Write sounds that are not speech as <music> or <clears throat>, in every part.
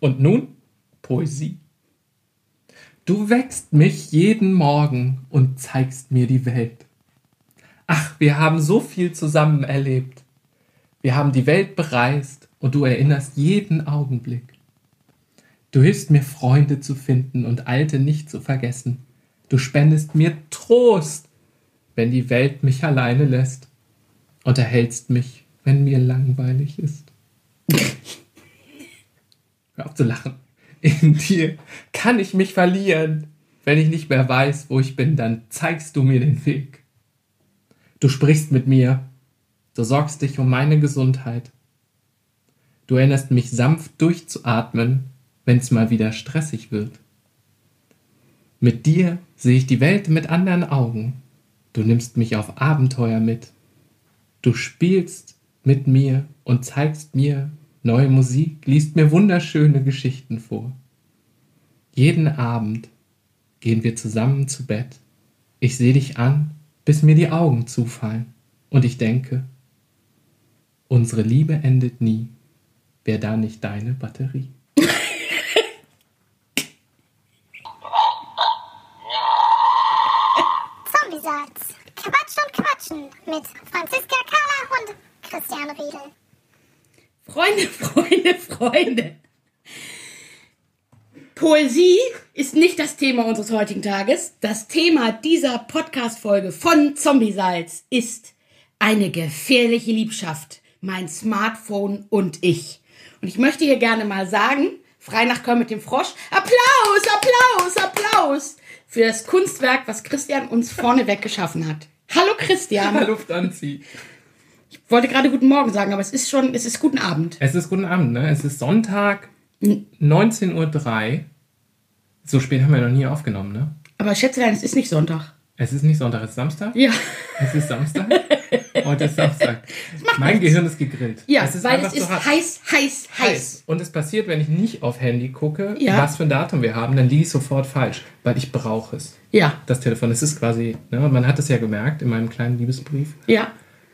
Und nun Poesie. Du wächst mich jeden Morgen und zeigst mir die Welt. Ach, wir haben so viel zusammen erlebt. Wir haben die Welt bereist und du erinnerst jeden Augenblick. Du hilfst mir Freunde zu finden und alte nicht zu vergessen. Du spendest mir Trost, wenn die Welt mich alleine lässt und erhältst mich, wenn mir langweilig ist. <laughs> Hör auf zu lachen. In dir kann ich mich verlieren. Wenn ich nicht mehr weiß, wo ich bin, dann zeigst du mir den Weg. Du sprichst mit mir. Du sorgst dich um meine Gesundheit. Du erinnerst mich sanft durchzuatmen, wenn's mal wieder stressig wird. Mit dir sehe ich die Welt mit anderen Augen. Du nimmst mich auf Abenteuer mit. Du spielst mit mir und zeigst mir neue Musik, liest mir wunderschöne Geschichten vor. Jeden Abend gehen wir zusammen zu Bett. Ich sehe dich an, bis mir die Augen zufallen. Und ich denke, unsere Liebe endet nie. Wäre da nicht deine Batterie? Zombie-Salz. Quatsch und Quatschen mit Franziska Kahler und Christian Riedel. Freunde, <laughs> Freunde, Freunde. Poesie ist nicht das Thema unseres heutigen Tages. Das Thema dieser Podcast-Folge von Zombiesalz ist eine gefährliche Liebschaft. Mein Smartphone und ich. Und ich möchte hier gerne mal sagen, frei nach Köln mit dem Frosch, Applaus, Applaus, Applaus für das Kunstwerk, was Christian uns vorneweg geschaffen hat. Hallo Christian. Luft anziehen. Ich wollte gerade guten Morgen sagen, aber es ist schon, es ist guten Abend. Es ist guten Abend, ne? Es ist Sonntag, 19.03 Uhr. So spät haben wir noch nie aufgenommen, ne? Aber Schätzelein, es ist nicht Sonntag. Es ist nicht Sonntag, es ist Samstag. Ja. Es ist Samstag. Heute ist Samstag. <laughs> Mein Gehirn ist gegrillt. Ja, es ist weil es ist so heiß, heiß, heiß. heiß. Und es passiert, wenn ich nicht auf Handy gucke, Ja. was für ein Datum wir haben, dann liege ich sofort falsch, weil ich brauche es. Ja, Das Telefon, es ist quasi, ne, man hat es ja gemerkt in meinem kleinen Liebesbrief. ja.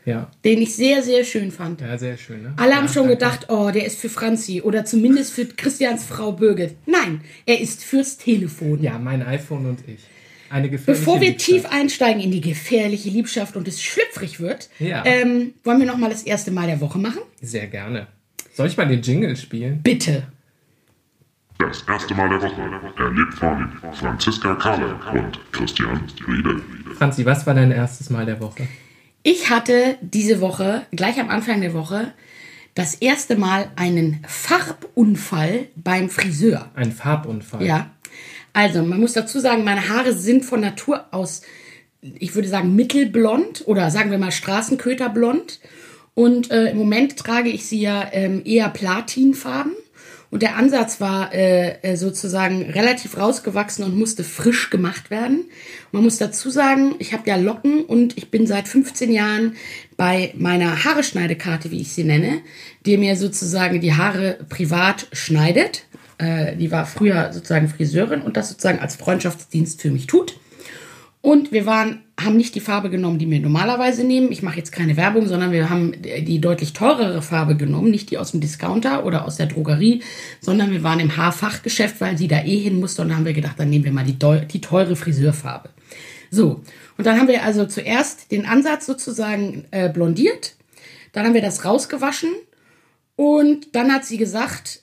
Ja, Den ich sehr, sehr schön fand. ja sehr schön. Ne? Alle haben ja, schon danke. gedacht, oh, der ist für Franzi oder zumindest für Christians Frau Birgit. Nein, er ist fürs Telefon. Ja, mein iPhone und ich. Eine gefährliche Bevor wir Liebschaft. tief einsteigen in die gefährliche Liebschaft und es schlüpfrig wird, Ja. ähm, wollen wir nochmal das erste Mal der Woche machen? Sehr gerne. Soll ich mal den Jingle spielen? Bitte. Das erste Mal der Woche erlebt von Franziska Kahler und Christian Riedel. Franzi, was war dein erstes Mal der Woche? Ich hatte diese Woche, gleich am Anfang der Woche, das erste Mal einen Farbunfall beim Friseur. Ein Farbunfall. Ja. Also, man muss dazu sagen, meine Haare sind von Natur aus, ich würde sagen, mittelblond oder sagen wir mal Straßenköterblond. Und äh, im Moment trage ich sie ja ähm, eher platinfarben. Und der Ansatz war äh, äh, sozusagen relativ rausgewachsen und musste frisch gemacht werden. Man muss dazu sagen, ich habe ja Locken und ich bin seit 15 Jahren bei meiner Haareschneidekarte, wie ich sie nenne, die mir sozusagen die Haare privat schneidet. Äh, die war früher sozusagen Friseurin und das sozusagen als Freundschaftsdienst für mich tut. Und wir waren, haben nicht die Farbe genommen, die wir normalerweise nehmen. Ich mache jetzt keine Werbung, sondern wir haben die deutlich teurere Farbe genommen, nicht die aus dem Discounter oder aus der Drogerie, sondern wir waren im Haarfachgeschäft, weil sie da eh hin musste. Und dann haben wir gedacht, dann nehmen wir mal die, die teure Friseurfarbe. So, und dann haben wir also zuerst den Ansatz sozusagen äh, blondiert, dann haben wir das rausgewaschen. Und dann hat sie gesagt,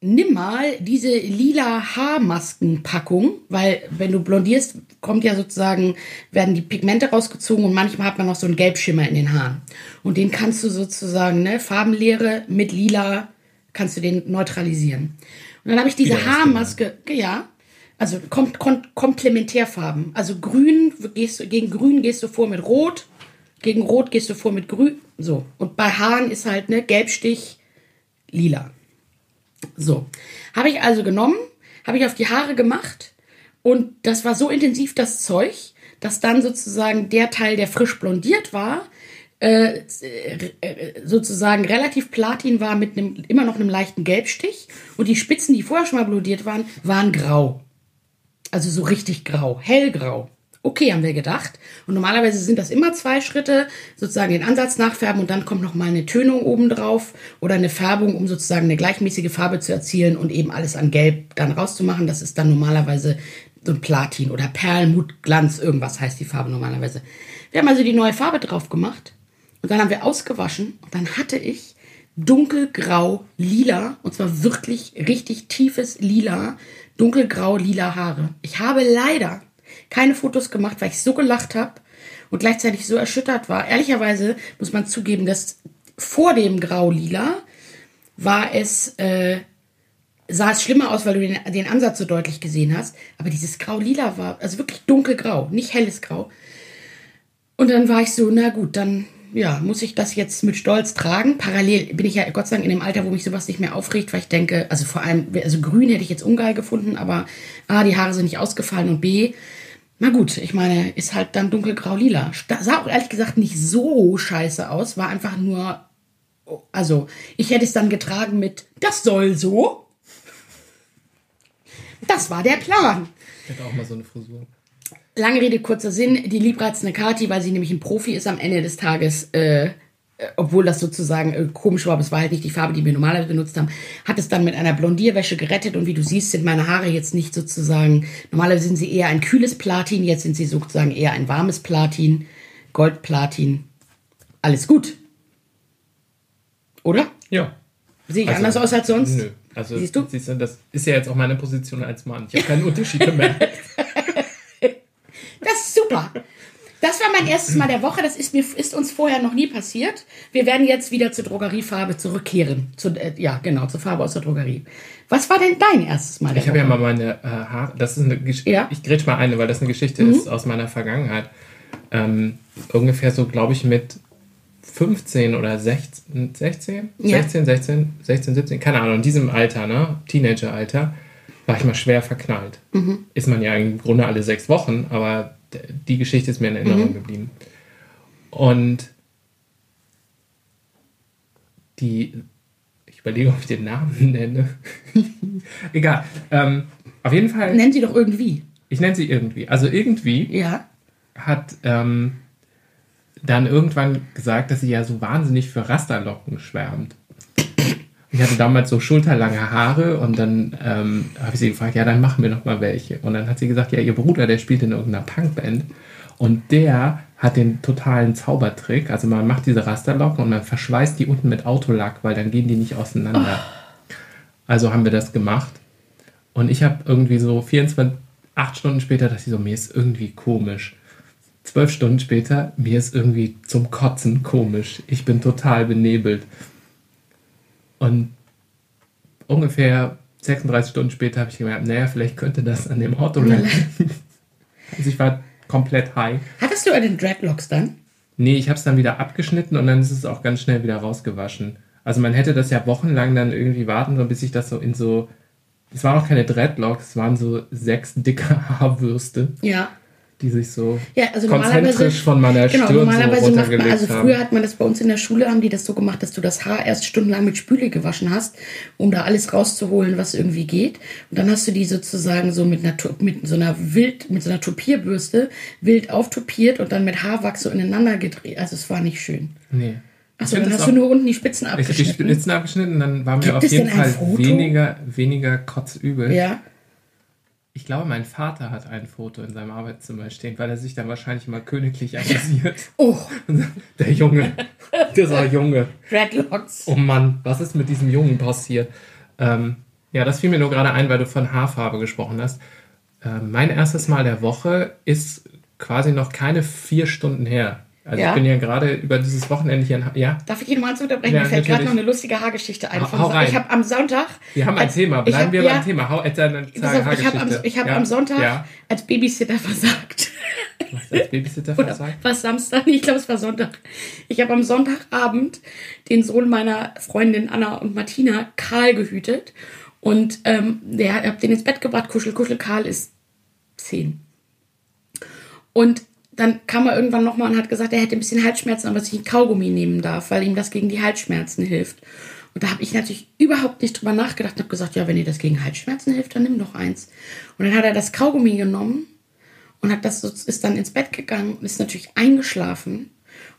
nimm mal diese lila Haarmaskenpackung, weil wenn du blondierst, kommt ja sozusagen, werden die Pigmente rausgezogen und manchmal hat man noch so einen Gelbschimmer in den Haaren. Und den kannst du sozusagen, ne, Farbenlehre mit lila, kannst du den neutralisieren. Und dann habe ich diese Haarmaske, ja, also kom kom Komplementärfarben. Also grün, gehst du, gegen grün gehst du vor mit rot, gegen rot gehst du vor mit grün, so. Und bei Haaren ist halt, ne, Gelbstich, lila. So, habe ich also genommen, habe ich auf die Haare gemacht und das war so intensiv, das Zeug, dass dann sozusagen der Teil, der frisch blondiert war, äh, äh, sozusagen relativ platin war mit einem immer noch einem leichten Gelbstich und die Spitzen, die vorher schon mal blondiert waren, waren grau. Also so richtig grau, hellgrau. Okay, haben wir gedacht. Und normalerweise sind das immer zwei Schritte, sozusagen den Ansatz nachfärben und dann kommt noch mal eine Tönung oben drauf oder eine Färbung, um sozusagen eine gleichmäßige Farbe zu erzielen und eben alles an Gelb dann rauszumachen. Das ist dann normalerweise so ein Platin oder Perlmutglanz, irgendwas heißt die Farbe normalerweise. Wir haben also die neue Farbe drauf gemacht und dann haben wir ausgewaschen und dann hatte ich dunkelgrau lila und zwar wirklich richtig tiefes lila, dunkelgrau lila Haare. Ich habe leider keine Fotos gemacht, weil ich so gelacht habe und gleichzeitig so erschüttert war. Ehrlicherweise muss man zugeben, dass vor dem Grau-Lila war es, äh, sah es schlimmer aus, weil du den, den Ansatz so deutlich gesehen hast. Aber dieses Grau-Lila war, also wirklich dunkelgrau, nicht helles Grau. Und dann war ich so, na gut, dann ja, muss ich das jetzt mit Stolz tragen. Parallel bin ich ja Gott sei Dank in dem Alter, wo mich sowas nicht mehr aufregt, weil ich denke, also vor allem, also grün hätte ich jetzt ungeil gefunden, aber A, die Haare sind nicht ausgefallen und B, na gut, ich meine, ist halt dann dunkelgrau-lila. Sah auch ehrlich gesagt nicht so scheiße aus, war einfach nur, also ich hätte es dann getragen mit, das soll so. Das war der Plan. Ich hätte auch mal so eine Frisur. Lange Rede, kurzer Sinn, die liebreizende Kati, weil sie nämlich ein Profi ist am Ende des Tages, äh, obwohl das sozusagen äh, komisch war, aber es war halt nicht die Farbe, die wir normalerweise benutzt haben, hat es dann mit einer Blondierwäsche gerettet und wie du siehst, sind meine Haare jetzt nicht sozusagen, normalerweise sind sie eher ein kühles Platin, jetzt sind sie sozusagen eher ein warmes Platin, Goldplatin. Alles gut. Oder? Ja. Sehe ich Also, anders aus als sonst? Nö. Also, Siehst du? Siehst du, das ist ja jetzt auch meine Position als Mann. Ich habe keinen Unterschied gemerkt. <laughs> Das ist super. Das war mein erstes Mal der Woche. Das ist, mir, ist uns vorher noch nie passiert. Wir werden jetzt wieder zur Drogeriefarbe zurückkehren. Zu, äh, ja, genau, zur Farbe aus der Drogerie. Was war denn dein erstes Mal der Ich habe ja mal meine äh, Haare. Das ist eine Geschichte. Ja. Mhm. Ich grätsch mal eine, weil das eine Geschichte ist aus meiner Vergangenheit. Ähm, ungefähr so, glaube ich, mit 15 oder 16, 16? Ja. 16, 16, 16, 17, keine Ahnung, in diesem Alter, ne? Teenager-Alter, war ich mal schwer verknallt. Mhm. Ist man ja im Grunde alle sechs Wochen, aber die Geschichte ist mir in Erinnerung Mhm. geblieben. Und die, ich überlege, ob ich den Namen <laughs> nenne. <laughs> Egal. Ähm, auf jeden Fall, Nenn sie doch irgendwie. ich nenne sie irgendwie. Also irgendwie Ja. hat ähm, dann irgendwann gesagt, dass sie ja so wahnsinnig für Rasterlocken schwärmt. Ich hatte damals so schulterlange Haare und dann ähm, habe ich sie gefragt, ja, dann machen wir noch mal welche. Und dann hat sie gesagt, ja, ihr Bruder, der spielt in irgendeiner Punkband und der hat den totalen Zaubertrick. Also man macht diese Rasterlocken und man verschweißt die unten mit Autolack, weil dann gehen die nicht auseinander. Also haben wir das gemacht. Und ich habe irgendwie so 24, acht Stunden später, dass ich so, mir ist irgendwie komisch. Zwölf Stunden später, mir ist irgendwie zum Kotzen komisch. Ich bin total benebelt. Und ungefähr 36 Stunden später habe ich gemerkt, naja, vielleicht könnte das an dem Auto liegen. <laughs> also ich war komplett high. Hattest du den Dreadlocks dann? Nee, ich habe es dann wieder abgeschnitten und dann ist es auch ganz schnell wieder rausgewaschen. Also man hätte das ja wochenlang dann irgendwie warten, sollen, bis ich das so in so. Es waren auch keine Dreadlocks, es waren so sechs dicke <laughs> Haarwürste, Ja. Die sich so Ja, also normalerweise, konzentrisch von meiner genau, Stirn so normalerweise macht man, also früher hat man das bei uns in der Schule, haben die das so gemacht, dass du das Haar erst stundenlang mit Spüle gewaschen hast, um da alles rauszuholen, was irgendwie geht. Und dann hast du die sozusagen so mit einer, mit so einer wild, mit so einer Tupierbürste wild auftupiert und dann mit Haarwachs so ineinander gedreht. Also es war nicht schön. Nee. Achso, dann hast du nur unten die Spitzen Ich habe die abgeschnitten. Spitzen abgeschnitten, dann war mir Gibt auf jeden Fall weniger, weniger kotzübel. Ja. Ich glaube, mein Vater hat ein Foto in seinem Arbeitszimmer stehen, weil er sich dann wahrscheinlich mal königlich amüsiert. Oh, Der Junge, dieser Junge. Dreadlocks. Oh Mann, was ist mit diesem Jungen passiert? Ähm, ja, das fiel mir nur gerade ein, weil du von Haarfarbe gesprochen hast. Ähm, mein erstes Mal der Woche ist quasi noch keine vier Stunden her. Also Ja. ich bin ja gerade über dieses Wochenende hier in ha Ja, Darf ich ihn mal unterbrechen? Ja, Mir fällt gerade noch eine lustige Haargeschichte ein. Von hau rein. Ich habe am Sonntag. wir haben ein als- Thema. Bleiben hab- wir ja, beim Thema. Hau deine Pass auf, ich habe am, Haargeschichte. hab am Sonntag als Babysitter versagt. Was als Babysitter <laughs> versagt? war Samstag? Ich glaube, es war Sonntag. Ich habe am Sonntagabend den Sohn meiner Freundin Anna und Martina, Karl, gehütet. Und ähm, der hab den ins Bett gebracht. Kuschel, Kuschel, Karl ist zehn. Und dann kam er irgendwann nochmal und hat gesagt, er hätte ein bisschen Halsschmerzen, aber sich ein Kaugummi nehmen darf, weil ihm das gegen die Halsschmerzen hilft. Und da habe ich natürlich überhaupt nicht drüber nachgedacht und habe gesagt, ja, wenn dir das gegen Halsschmerzen hilft, dann nimm doch eins. Und dann hat er das Kaugummi genommen und hat das ist dann ins Bett gegangen und ist natürlich eingeschlafen.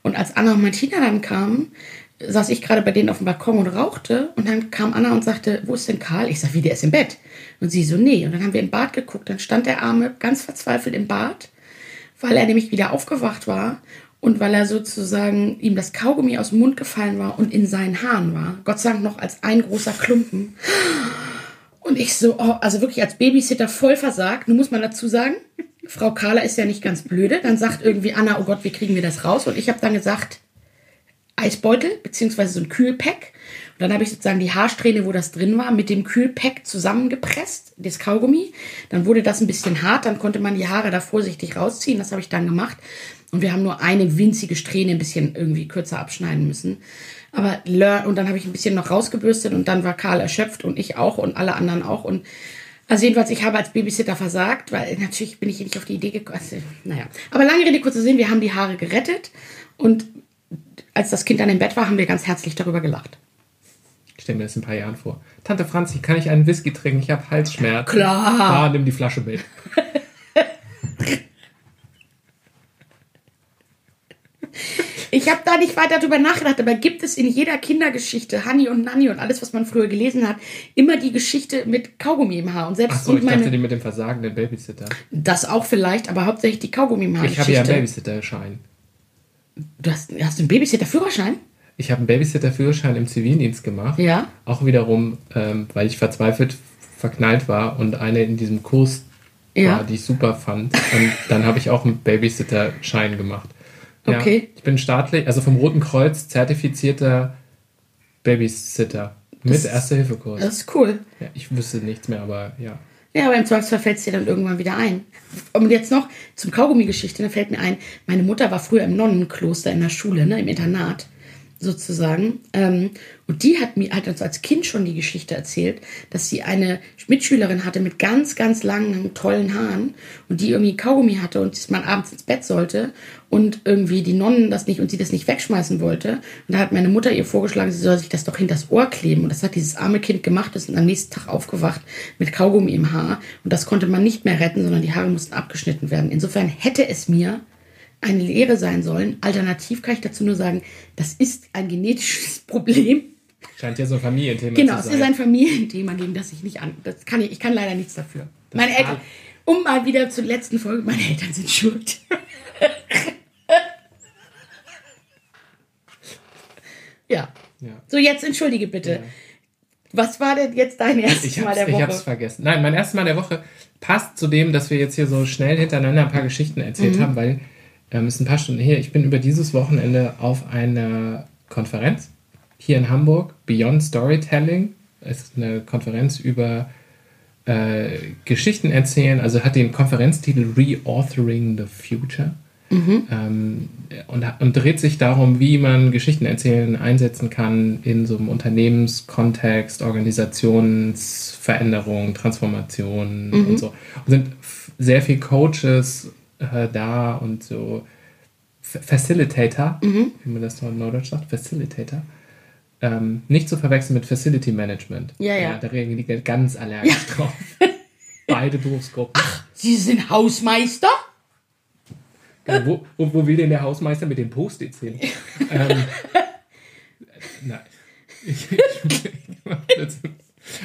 Und als Anna und Martina dann kamen, saß ich gerade bei denen auf dem Balkon und rauchte und dann kam Anna und sagte, wo ist denn Karl? Ich sag, wie, der ist im Bett. Und sie so, nee. Und dann haben wir im Bad geguckt, dann stand der Arme ganz verzweifelt im Bad, weil er nämlich wieder aufgewacht war und weil er sozusagen ihm das Kaugummi aus dem Mund gefallen war und in seinen Haaren war. Gott sei Dank noch als ein großer Klumpen. Und ich so, oh, also wirklich als Babysitter voll versagt. Nun muss man dazu sagen, Frau Carla ist ja nicht ganz blöde. Dann sagt irgendwie Anna, oh Gott, wie kriegen wir das raus? Und ich habe dann gesagt, Eisbeutel beziehungsweise so ein Kühlpack. Dann habe ich sozusagen die Haarsträhne, wo das drin war, mit dem Kühlpack zusammengepresst, das Kaugummi. Dann wurde das ein bisschen hart, dann konnte man die Haare da vorsichtig rausziehen. Das habe ich dann gemacht. Und wir haben nur eine winzige Strähne ein bisschen irgendwie kürzer abschneiden müssen. Aber und dann habe ich ein bisschen noch rausgebürstet und dann war Karl erschöpft und ich auch und alle anderen auch. Und also jedenfalls, ich habe als Babysitter versagt, weil natürlich bin ich nicht auf die Idee gekommen. Also, naja. Aber lange Rede, kurzer Sinn, wir haben die Haare gerettet und als das Kind dann im Bett war, haben wir ganz herzlich darüber gelacht. Ich stelle mir das in ein paar Jahren vor. Tante Franzi, kann ich einen Whisky trinken? Ich habe Halsschmerzen. Klar. Ah, nimm die Flasche mit. <laughs> Ich habe da nicht weiter drüber nachgedacht, aber gibt es in jeder Kindergeschichte, Hanni und Nanni und alles, was man früher gelesen hat, immer die Geschichte mit Kaugummi im Haar. Und selbst Achso, und ich dachte die mit dem versagenden Babysitter. das auch vielleicht, aber hauptsächlich die Kaugummi im Haar. Ich habe ja einen Babysitter-Schein. Du hast, hast du einen Babysitter-Führerschein? Ich habe einen Babysitter-Führerschein im Zivildienst gemacht. Ja. Auch wiederum, ähm, weil ich verzweifelt verknallt war und eine in diesem Kurs Ja. war, die ich super fand. Und dann habe ich auch einen Babysitter-Schein gemacht. Ja, Okay. Ich bin staatlich, also vom Roten Kreuz zertifizierter Babysitter. Mit Erste-Hilfe-Kurs. Das ist cool. Ja, ich wüsste nichts mehr, aber ja. Ja, aber im Zweifelsfall fällt es dir dann irgendwann wieder ein. Und jetzt noch zum Kaugummi-Geschichte, da fällt mir ein, meine Mutter war früher im Nonnenkloster in der Schule, ne, im Internat sozusagen. Ähm, und die hat mir hat uns als Kind schon die Geschichte erzählt, dass sie eine Mitschülerin hatte mit ganz, ganz langen, tollen Haaren und die irgendwie Kaugummi hatte und dass man abends ins Bett sollte und irgendwie die Nonnen das nicht und sie das nicht wegschmeißen wollte. Und da hat meine Mutter ihr vorgeschlagen, sie soll sich das doch hinters Ohr kleben. Und das hat dieses arme Kind gemacht, ist am nächsten Tag aufgewacht mit Kaugummi im Haar. Und das konnte man nicht mehr retten, sondern die Haare mussten abgeschnitten werden. Insofern hätte es mir eine Lehre sein sollen. Alternativ kann ich dazu nur sagen, das ist ein genetisches <laughs> Problem. Scheint ja so ein Familienthema Genau, zu es sein. ist ein Familienthema, gegen das ich nicht an. Das kann ich, ich kann leider nichts dafür. meine kann- Eltern, um mal wieder zur letzten Folge, meine Eltern sind schuld. <laughs> ja. Ja. So, jetzt entschuldige bitte. Was war denn jetzt dein erstes Ich Mal der ich Woche? hab's vergessen. Nein, mein erstes Mal der Woche passt zu dem, dass wir jetzt hier so schnell hintereinander ein paar Geschichten erzählt Mhm. haben, weil ähm, ist ein paar Stunden her. Ich bin über dieses Wochenende auf einer Konferenz hier in Hamburg, Beyond Storytelling. Es ist eine Konferenz über äh, Geschichten erzählen, also hat den Konferenztitel Reauthoring the Future. Ähm, und, und dreht sich darum, wie man Geschichten erzählen einsetzen kann in so einem Unternehmenskontext, Organisationsveränderung, Transformation und so. Und sind sehr viele Coaches äh, da und so F Facilitator, wie man das so in Neudeutsch sagt, Facilitator. Ähm, nicht zu verwechseln mit Facility Management. Ja, ja. da reagieren die ganz allergisch drauf. <laughs> Beide Berufsgruppen. Sie sind Hausmeister? Äh, wo, wo, wo will denn der Hausmeister mit den Post-its hin? ähm, <laughs> nein. Ich, ich,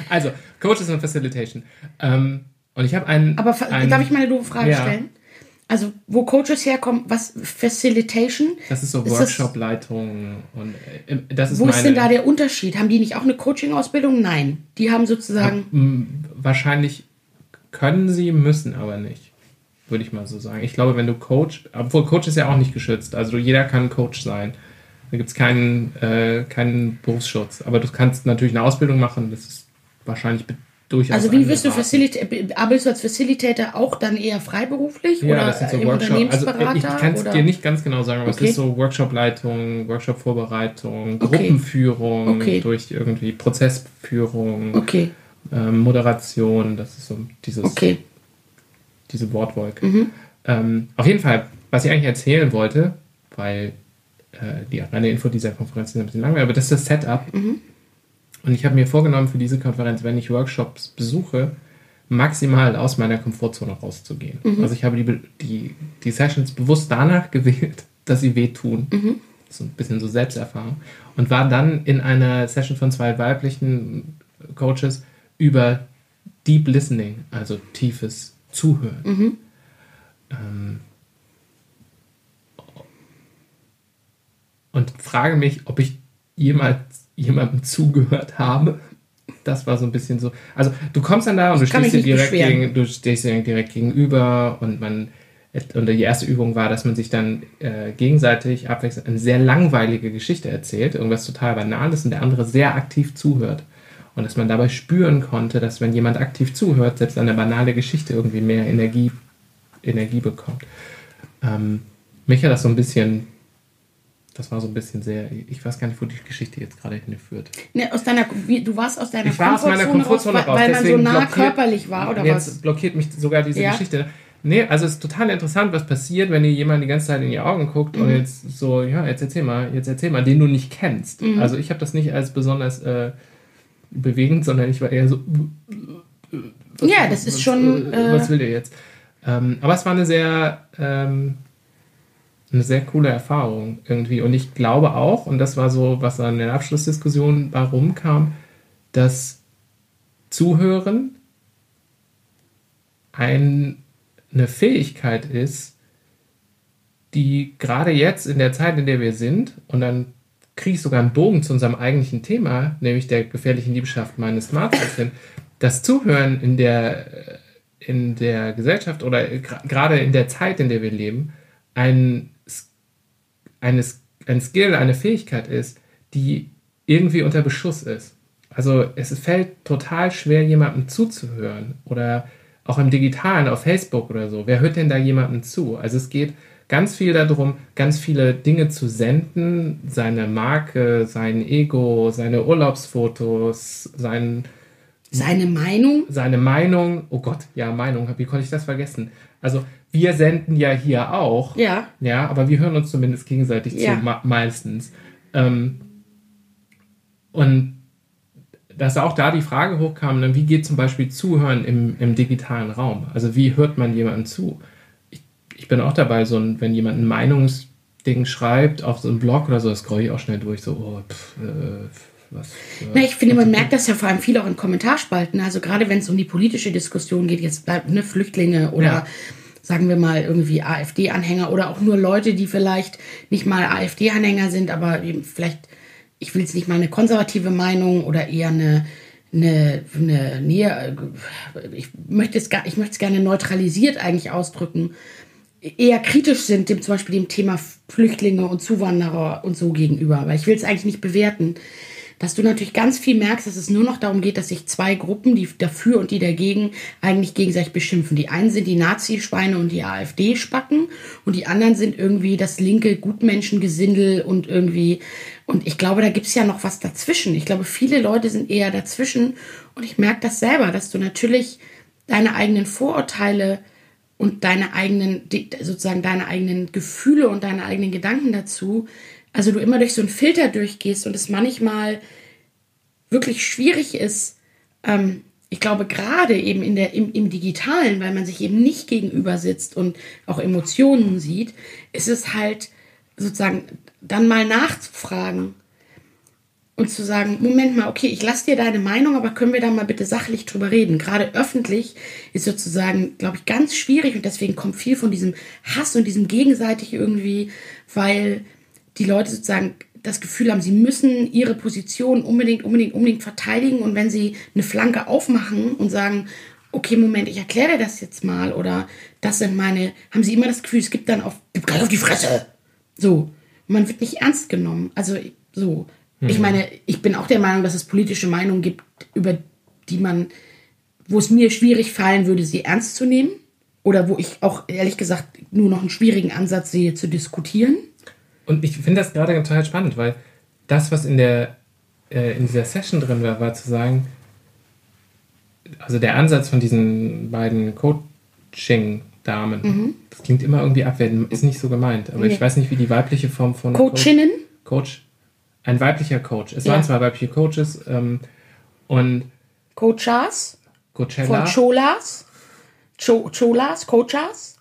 also, Coaches und Facilitation. Ähm, und ich habe einen. Aber einen, darf ich mal eine doofe Frage Ja. stellen? Also, wo Coaches herkommen, was Facilitation? Das ist so Workshop-Leitung und äh, das ist Wo meine. ist denn da der Unterschied? Haben die nicht auch eine Coaching-Ausbildung? Nein. Die haben sozusagen. M, Wahrscheinlich können sie, müssen aber nicht. Würde ich mal so sagen. Ich glaube, wenn du Coach, obwohl Coach ist ja auch nicht geschützt. Also jeder kann Coach sein. Da gibt es keinen, äh, keinen Berufsschutz. Aber du kannst natürlich eine Ausbildung machen. Das ist wahrscheinlich durchaus. Also, wie wirst du. Facilitator? Arbeitest du als Facilitator auch dann eher freiberuflich? Ja, oder das sind so im Workshop. Also ich Unternehmensberater? kann es dir nicht ganz genau sagen, aber Okay. es ist so Workshop-Leitung, Workshop-Vorbereitung, Okay. Gruppenführung Okay. durch irgendwie Prozessführung, Okay, ähm, Moderation. Das ist so dieses, diese Wortwolke. Mhm. Ähm, auf jeden Fall, was ich eigentlich erzählen wollte, weil äh, die reine Info dieser Konferenz ist ein bisschen langweilig, aber das ist das Setup. Mhm. Und ich habe mir vorgenommen für diese Konferenz, wenn ich Workshops besuche, maximal aus meiner Komfortzone rauszugehen. Mhm. Also ich habe die, die, die Sessions bewusst danach <laughs> gewählt, dass sie wehtun. Mhm. So ein bisschen so Selbsterfahrung. Und war dann in einer Session von zwei weiblichen Coaches über Deep Listening, also tiefes Zuhören. Mhm. Ähm, und frage mich, ob ich jemals jemandem zugehört habe. Das war so ein bisschen so. Also du kommst dann da und du stehst, dir direkt gegen, du stehst dir direkt gegenüber und man und die erste Übung war, dass man sich dann äh, gegenseitig abwechselnd eine sehr langweilige Geschichte erzählt, irgendwas total Banales und der andere sehr aktiv zuhört. Und dass man dabei spüren konnte, dass wenn jemand aktiv zuhört, selbst eine banale Geschichte irgendwie mehr Energie, Energie bekommt. Ähm, mich hat das so ein bisschen, das war so ein bisschen sehr, ich weiß gar nicht, wo die Geschichte jetzt gerade hinführt. Ne, aus deiner, du warst aus deiner Ich war aus meiner Komfortzone raus, raus, weil, weil man so nah blockiert- körperlich war oder jetzt was? blockiert mich sogar diese Ja. Geschichte. Nee, also es ist total interessant, was passiert, wenn dir jemand die ganze Zeit in die Augen guckt Mhm. und jetzt so, ja, jetzt erzähl mal, jetzt erzähl mal, den du nicht kennst. Mhm. Also ich habe das nicht als besonders äh, bewegend, sondern ich war eher so, Ja, das ist was, schon. äh, was Äh, will der jetzt? Ähm, aber es war eine sehr, ähm, eine sehr coole Erfahrung irgendwie. Und ich glaube auch, und das war so, was an der Abschlussdiskussion bei rumkam, dass Zuhören ein, eine Fähigkeit ist, die gerade jetzt in der Zeit, in der wir sind, und dann kriege ich sogar einen Bogen zu unserem eigentlichen Thema, nämlich der gefährlichen Liebschaft meines Smartphones hin, das Zuhören in der, äh, in der Gesellschaft oder gerade in der Zeit, in der wir leben, ein, eine, ein Skill, eine Fähigkeit ist, die irgendwie unter Beschuss ist. Also es fällt total schwer, jemandem zuzuhören oder auch im Digitalen, auf Facebook oder so. Wer hört denn da jemandem zu? Also es geht ganz viel darum, ganz viele Dinge zu senden, seine Marke, sein Ego, seine Urlaubsfotos, sein, seine Meinung. seine Meinung. Oh Gott, ja, Meinung, wie konnte ich das vergessen? Also wir senden ja hier auch. Ja. Ja, aber wir hören uns zumindest gegenseitig Ja. zu, meistens. Ähm, und dass auch da die Frage hochkam, ne, wie geht zum Beispiel Zuhören im, im digitalen Raum? Also wie hört man jemandem zu? Ich, ich bin auch dabei, so ein, wenn jemand ein Meinungsding schreibt auf so einem Blog oder so, das scroll ich auch schnell durch, so, oh, pff, äh, was. äh, Na, ich finde, man merkt das ja vor allem viel auch in Kommentarspalten. Also gerade wenn es um die politische Diskussion geht, jetzt bleibt ne, Flüchtlinge oder Ja. sagen wir mal irgendwie AfD-Anhänger oder auch nur Leute, die vielleicht nicht mal AfD-Anhänger sind, aber eben vielleicht, ich will jetzt nicht mal eine konservative Meinung oder eher eine eine, eine Nähe, ich möchte es gar, ich möchte es gerne neutralisiert eigentlich ausdrücken, eher kritisch sind dem zum Beispiel dem Thema Flüchtlinge und Zuwanderer und so gegenüber. Aber ich will es eigentlich nicht bewerten. Dass du natürlich ganz viel merkst, dass es nur noch darum geht, dass sich zwei Gruppen, die dafür und die dagegen, eigentlich gegenseitig beschimpfen. Die einen sind die Nazi-Schweine und die AfD-Spacken und die anderen sind irgendwie das linke Gutmenschengesindel und irgendwie. Und ich glaube, da gibt's ja noch was dazwischen. Ich glaube, viele Leute sind eher dazwischen und ich merke das selber, dass du natürlich deine eigenen Vorurteile und deine eigenen, sozusagen deine eigenen Gefühle und deine eigenen Gedanken dazu, also du immer durch so einen Filter durchgehst und es manchmal wirklich schwierig ist, ähm, ich glaube gerade eben in der, im, im Digitalen, weil man sich eben nicht gegenüber sitzt und auch Emotionen sieht, ist es halt sozusagen dann mal nachzufragen und zu sagen, Moment mal, okay, ich lasse dir deine Meinung, aber können wir da mal bitte sachlich drüber reden? Gerade öffentlich ist sozusagen, glaube ich, ganz schwierig und deswegen kommt viel von diesem Hass und diesem gegenseitig irgendwie, weil die Leute sozusagen das Gefühl haben, sie müssen ihre Position unbedingt, unbedingt, unbedingt verteidigen und wenn sie eine Flanke aufmachen und sagen, okay, Moment, ich erkläre dir das jetzt mal oder das sind meine, haben sie immer das Gefühl, es gibt dann auf, gib gleich auf die Fresse. So. Man wird nicht ernst genommen. Also so. Ich meine, ich bin auch der Meinung, dass es politische Meinungen gibt, über die man, wo es mir schwierig fallen würde, sie ernst zu nehmen. Oder wo ich auch ehrlich gesagt nur noch einen schwierigen Ansatz sehe, zu diskutieren. Und ich finde das gerade total spannend, weil das, was in der äh, in dieser Session drin war, war zu sagen, also der Ansatz von diesen beiden Coaching-Damen, das klingt immer irgendwie abwertend, ist nicht so gemeint, aber Nee. ich weiß nicht, wie die weibliche Form von Coachinnen? Coach, ein weiblicher Coach. Es Ja. waren zwei weibliche Coaches ähm, und Coachas? Coachella. von Cholas. Cho, Cholas, Coachas.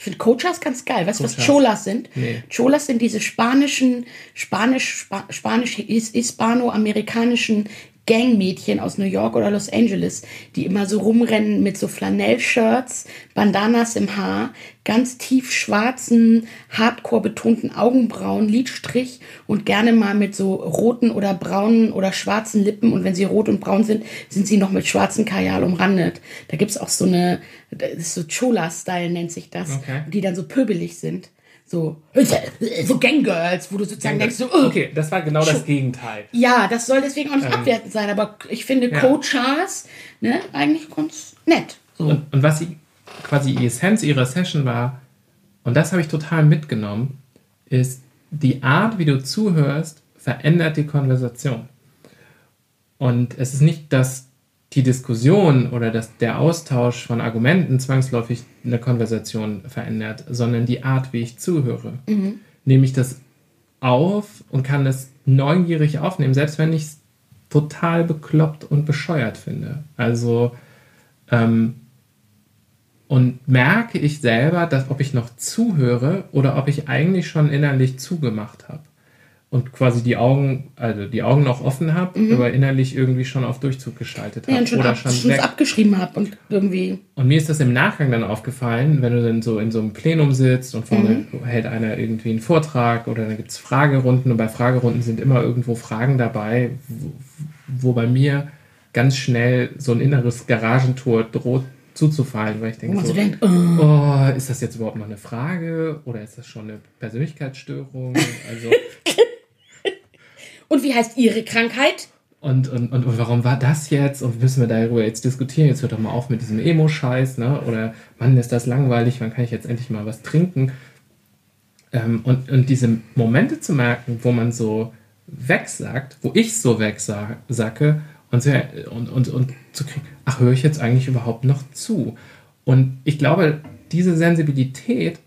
Ich finde Coachas ganz geil. Weißt du, was. Cholas sind? Nee. Cholas sind diese spanischen, spanisch, Spa, spanisch, his- hispano-amerikanischen Gangmädchen aus New York oder Los Angeles, die immer so rumrennen mit so Flanell-Shirts, Bandanas im Haar, ganz tief schwarzen, hardcore betonten Augenbrauen, Lidstrich und gerne mal mit so roten oder braunen oder schwarzen Lippen. Und wenn sie rot und braun sind, sind sie noch mit schwarzen Kajal umrandet. Da gibt's auch so eine, das ist so Chola-Style nennt sich das, Okay. die dann so pöbelig sind. So, so Ganggirls, wo du sozusagen denkst, so, oh, Okay, das war genau das Gegenteil. ja, das soll deswegen auch nicht abwertend sein, aber ich finde Ähm. Ja. Coachas, ne, eigentlich ganz nett. So. Und, und was sie, quasi die Essenz ihrer Session war, und das habe ich total mitgenommen, ist die Art, wie du zuhörst, verändert die Konversation. Und es ist nicht, dass die Diskussion oder dass der Austausch von Argumenten zwangsläufig eine Konversation verändert, sondern die Art, wie ich zuhöre. Nehme ich das auf und kann es neugierig aufnehmen, selbst wenn ich es total bekloppt und bescheuert finde. Also, ähm, und merke ich selber, dass ob ich noch zuhöre oder ob ich eigentlich schon innerlich zugemacht habe und quasi die Augen, also die Augen noch offen habe, aber innerlich irgendwie schon auf Durchzug geschaltet Mhm. Ja, habe und schon, oder ab, schon weg. abgeschrieben habe und irgendwie. Und mir ist das im Nachgang dann aufgefallen, wenn du dann so in so einem Plenum sitzt und vorne hält einer irgendwie einen Vortrag oder dann gibt es Fragerunden und bei Fragerunden sind immer irgendwo Fragen dabei, wo, wo bei mir ganz schnell so ein inneres Garagentor droht zuzufallen, weil ich denke so, denkt, oh, oh, ist das jetzt überhaupt noch eine Frage oder ist das schon eine Persönlichkeitsstörung? Also <laughs> und wie heißt Ihre Krankheit? Und, und, und, warum war das jetzt? Und müssen wir darüber jetzt diskutieren? Jetzt hört doch mal auf mit diesem Emo-Scheiß, ne? Oder Mann, ist das langweilig, wann kann ich jetzt endlich mal was trinken? Ähm, und, und diese Momente zu merken, wo man so wegsagt, wo ich so wegsacke und, und, und, und zu kriegen, ach, höre ich jetzt eigentlich überhaupt noch zu? Und ich glaube, diese Sensibilität,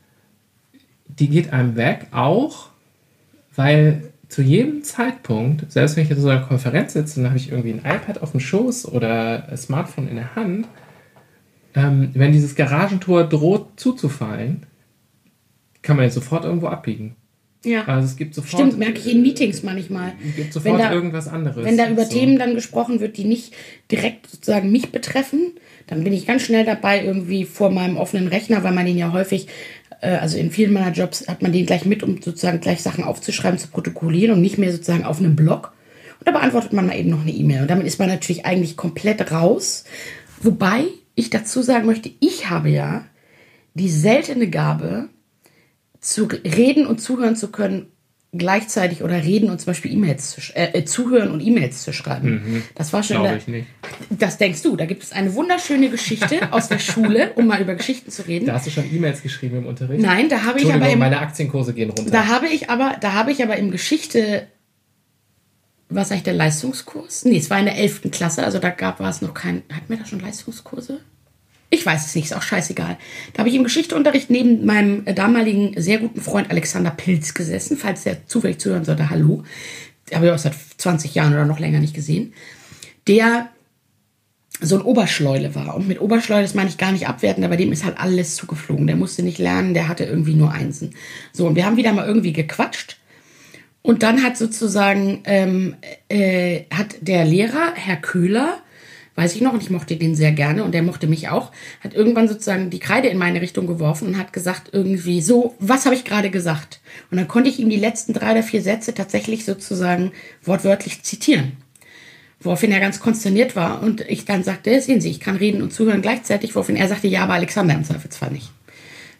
die geht einem weg, auch weil zu jedem Zeitpunkt, selbst wenn ich in so einer Konferenz sitze, dann habe ich irgendwie ein iPad auf dem Schoß oder ein Smartphone in der Hand, ähm, wenn dieses Garagentor droht zuzufallen, kann man jetzt sofort irgendwo abbiegen. Ja. Also es gibt sofort, Stimmt, merke ich in Meetings manchmal. Es gibt sofort Wenn da- irgendwas anderes. Wenn da über So. Themen dann gesprochen wird, die nicht direkt sozusagen mich betreffen, dann bin ich ganz schnell dabei, irgendwie vor meinem offenen Rechner, weil man den ja häufig, äh, also in vielen meiner Jobs hat man den gleich mit, um sozusagen gleich Sachen aufzuschreiben, zu protokollieren und nicht mehr sozusagen auf einem Blog. Und da beantwortet man mal eben noch eine E-Mail. Und damit ist man natürlich eigentlich komplett raus. Wobei ich dazu sagen möchte, ich habe ja die seltene Gabe, zu reden und zuhören zu können gleichzeitig oder reden und zum Beispiel E-Mails zu, äh, äh, zuhören und E-Mails zu schreiben. Das war schon. Glaube ich nicht. Das denkst du. Da gibt es eine wunderschöne Geschichte <laughs> aus der Schule, um mal über Geschichten zu reden. Da hast du schon E-Mails geschrieben im Unterricht? Nein, da habe ich aber im, meine Aktienkurse gehen runter. da habe ich aber, da habe ich aber im Geschichte, was eigentlich der Leistungskurs? Nee, es war in der 11. Klasse, also da gab war es noch kein, hatten wir da schon Leistungskurse? Ich weiß es nicht, ist auch scheißegal. Da habe ich im Geschichteunterricht neben meinem äh, damaligen sehr guten Freund Alexander Pilz gesessen, falls der zufällig zuhören sollte, hallo. Den habe ich auch seit 20 Jahren oder noch länger nicht gesehen. Der so ein Oberschleule war. Und mit Oberschleule, das meine ich gar nicht abwertend, aber dem ist halt alles zugeflogen. Der musste nicht lernen, der hatte irgendwie nur Einsen. So, und wir haben wieder mal irgendwie gequatscht. Und dann hat sozusagen, ähm, äh, hat der Lehrer, Herr Köhler, weiß ich noch, und ich mochte den sehr gerne und der mochte mich auch, hat irgendwann sozusagen die Kreide in meine Richtung geworfen und hat gesagt irgendwie, so, was habe ich gerade gesagt? Und dann konnte ich ihm die letzten drei oder vier Sätze tatsächlich sozusagen wortwörtlich zitieren. Woraufhin er ganz konsterniert war und ich dann sagte, sehen Sie, ich kann reden und zuhören gleichzeitig, woraufhin er sagte, ja, aber Alexander im Zweifelsfall nicht.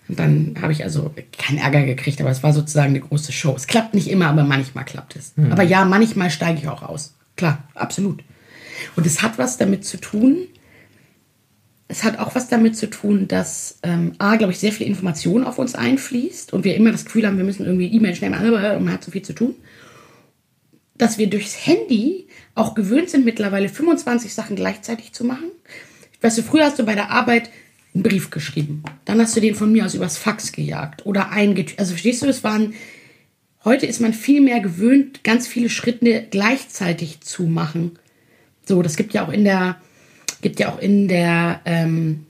Und dann habe ich also keinen Ärger gekriegt, aber es war sozusagen eine große Show. Es klappt nicht immer, aber manchmal klappt es. Aber ja, manchmal steige ich auch aus. Klar, absolut. Und es hat was damit zu tun, es hat auch was damit zu tun, dass ähm, A, glaube ich, sehr viel Information auf uns einfließt und wir immer das Gefühl haben, wir müssen irgendwie E-Mail schnell machen und man hat so viel zu tun. Dass wir durchs Handy auch gewöhnt sind, mittlerweile 25 Sachen gleichzeitig zu machen. Weißt du, früher hast du bei der Arbeit einen Brief geschrieben. Dann hast du den von mir aus übers Fax gejagt oder eingetütet. Also verstehst du, es waren Heute ist man viel mehr gewöhnt, ganz viele Schritte gleichzeitig zu machen. So, das gibt ja auch in der Gibt ja auch in der, ähm,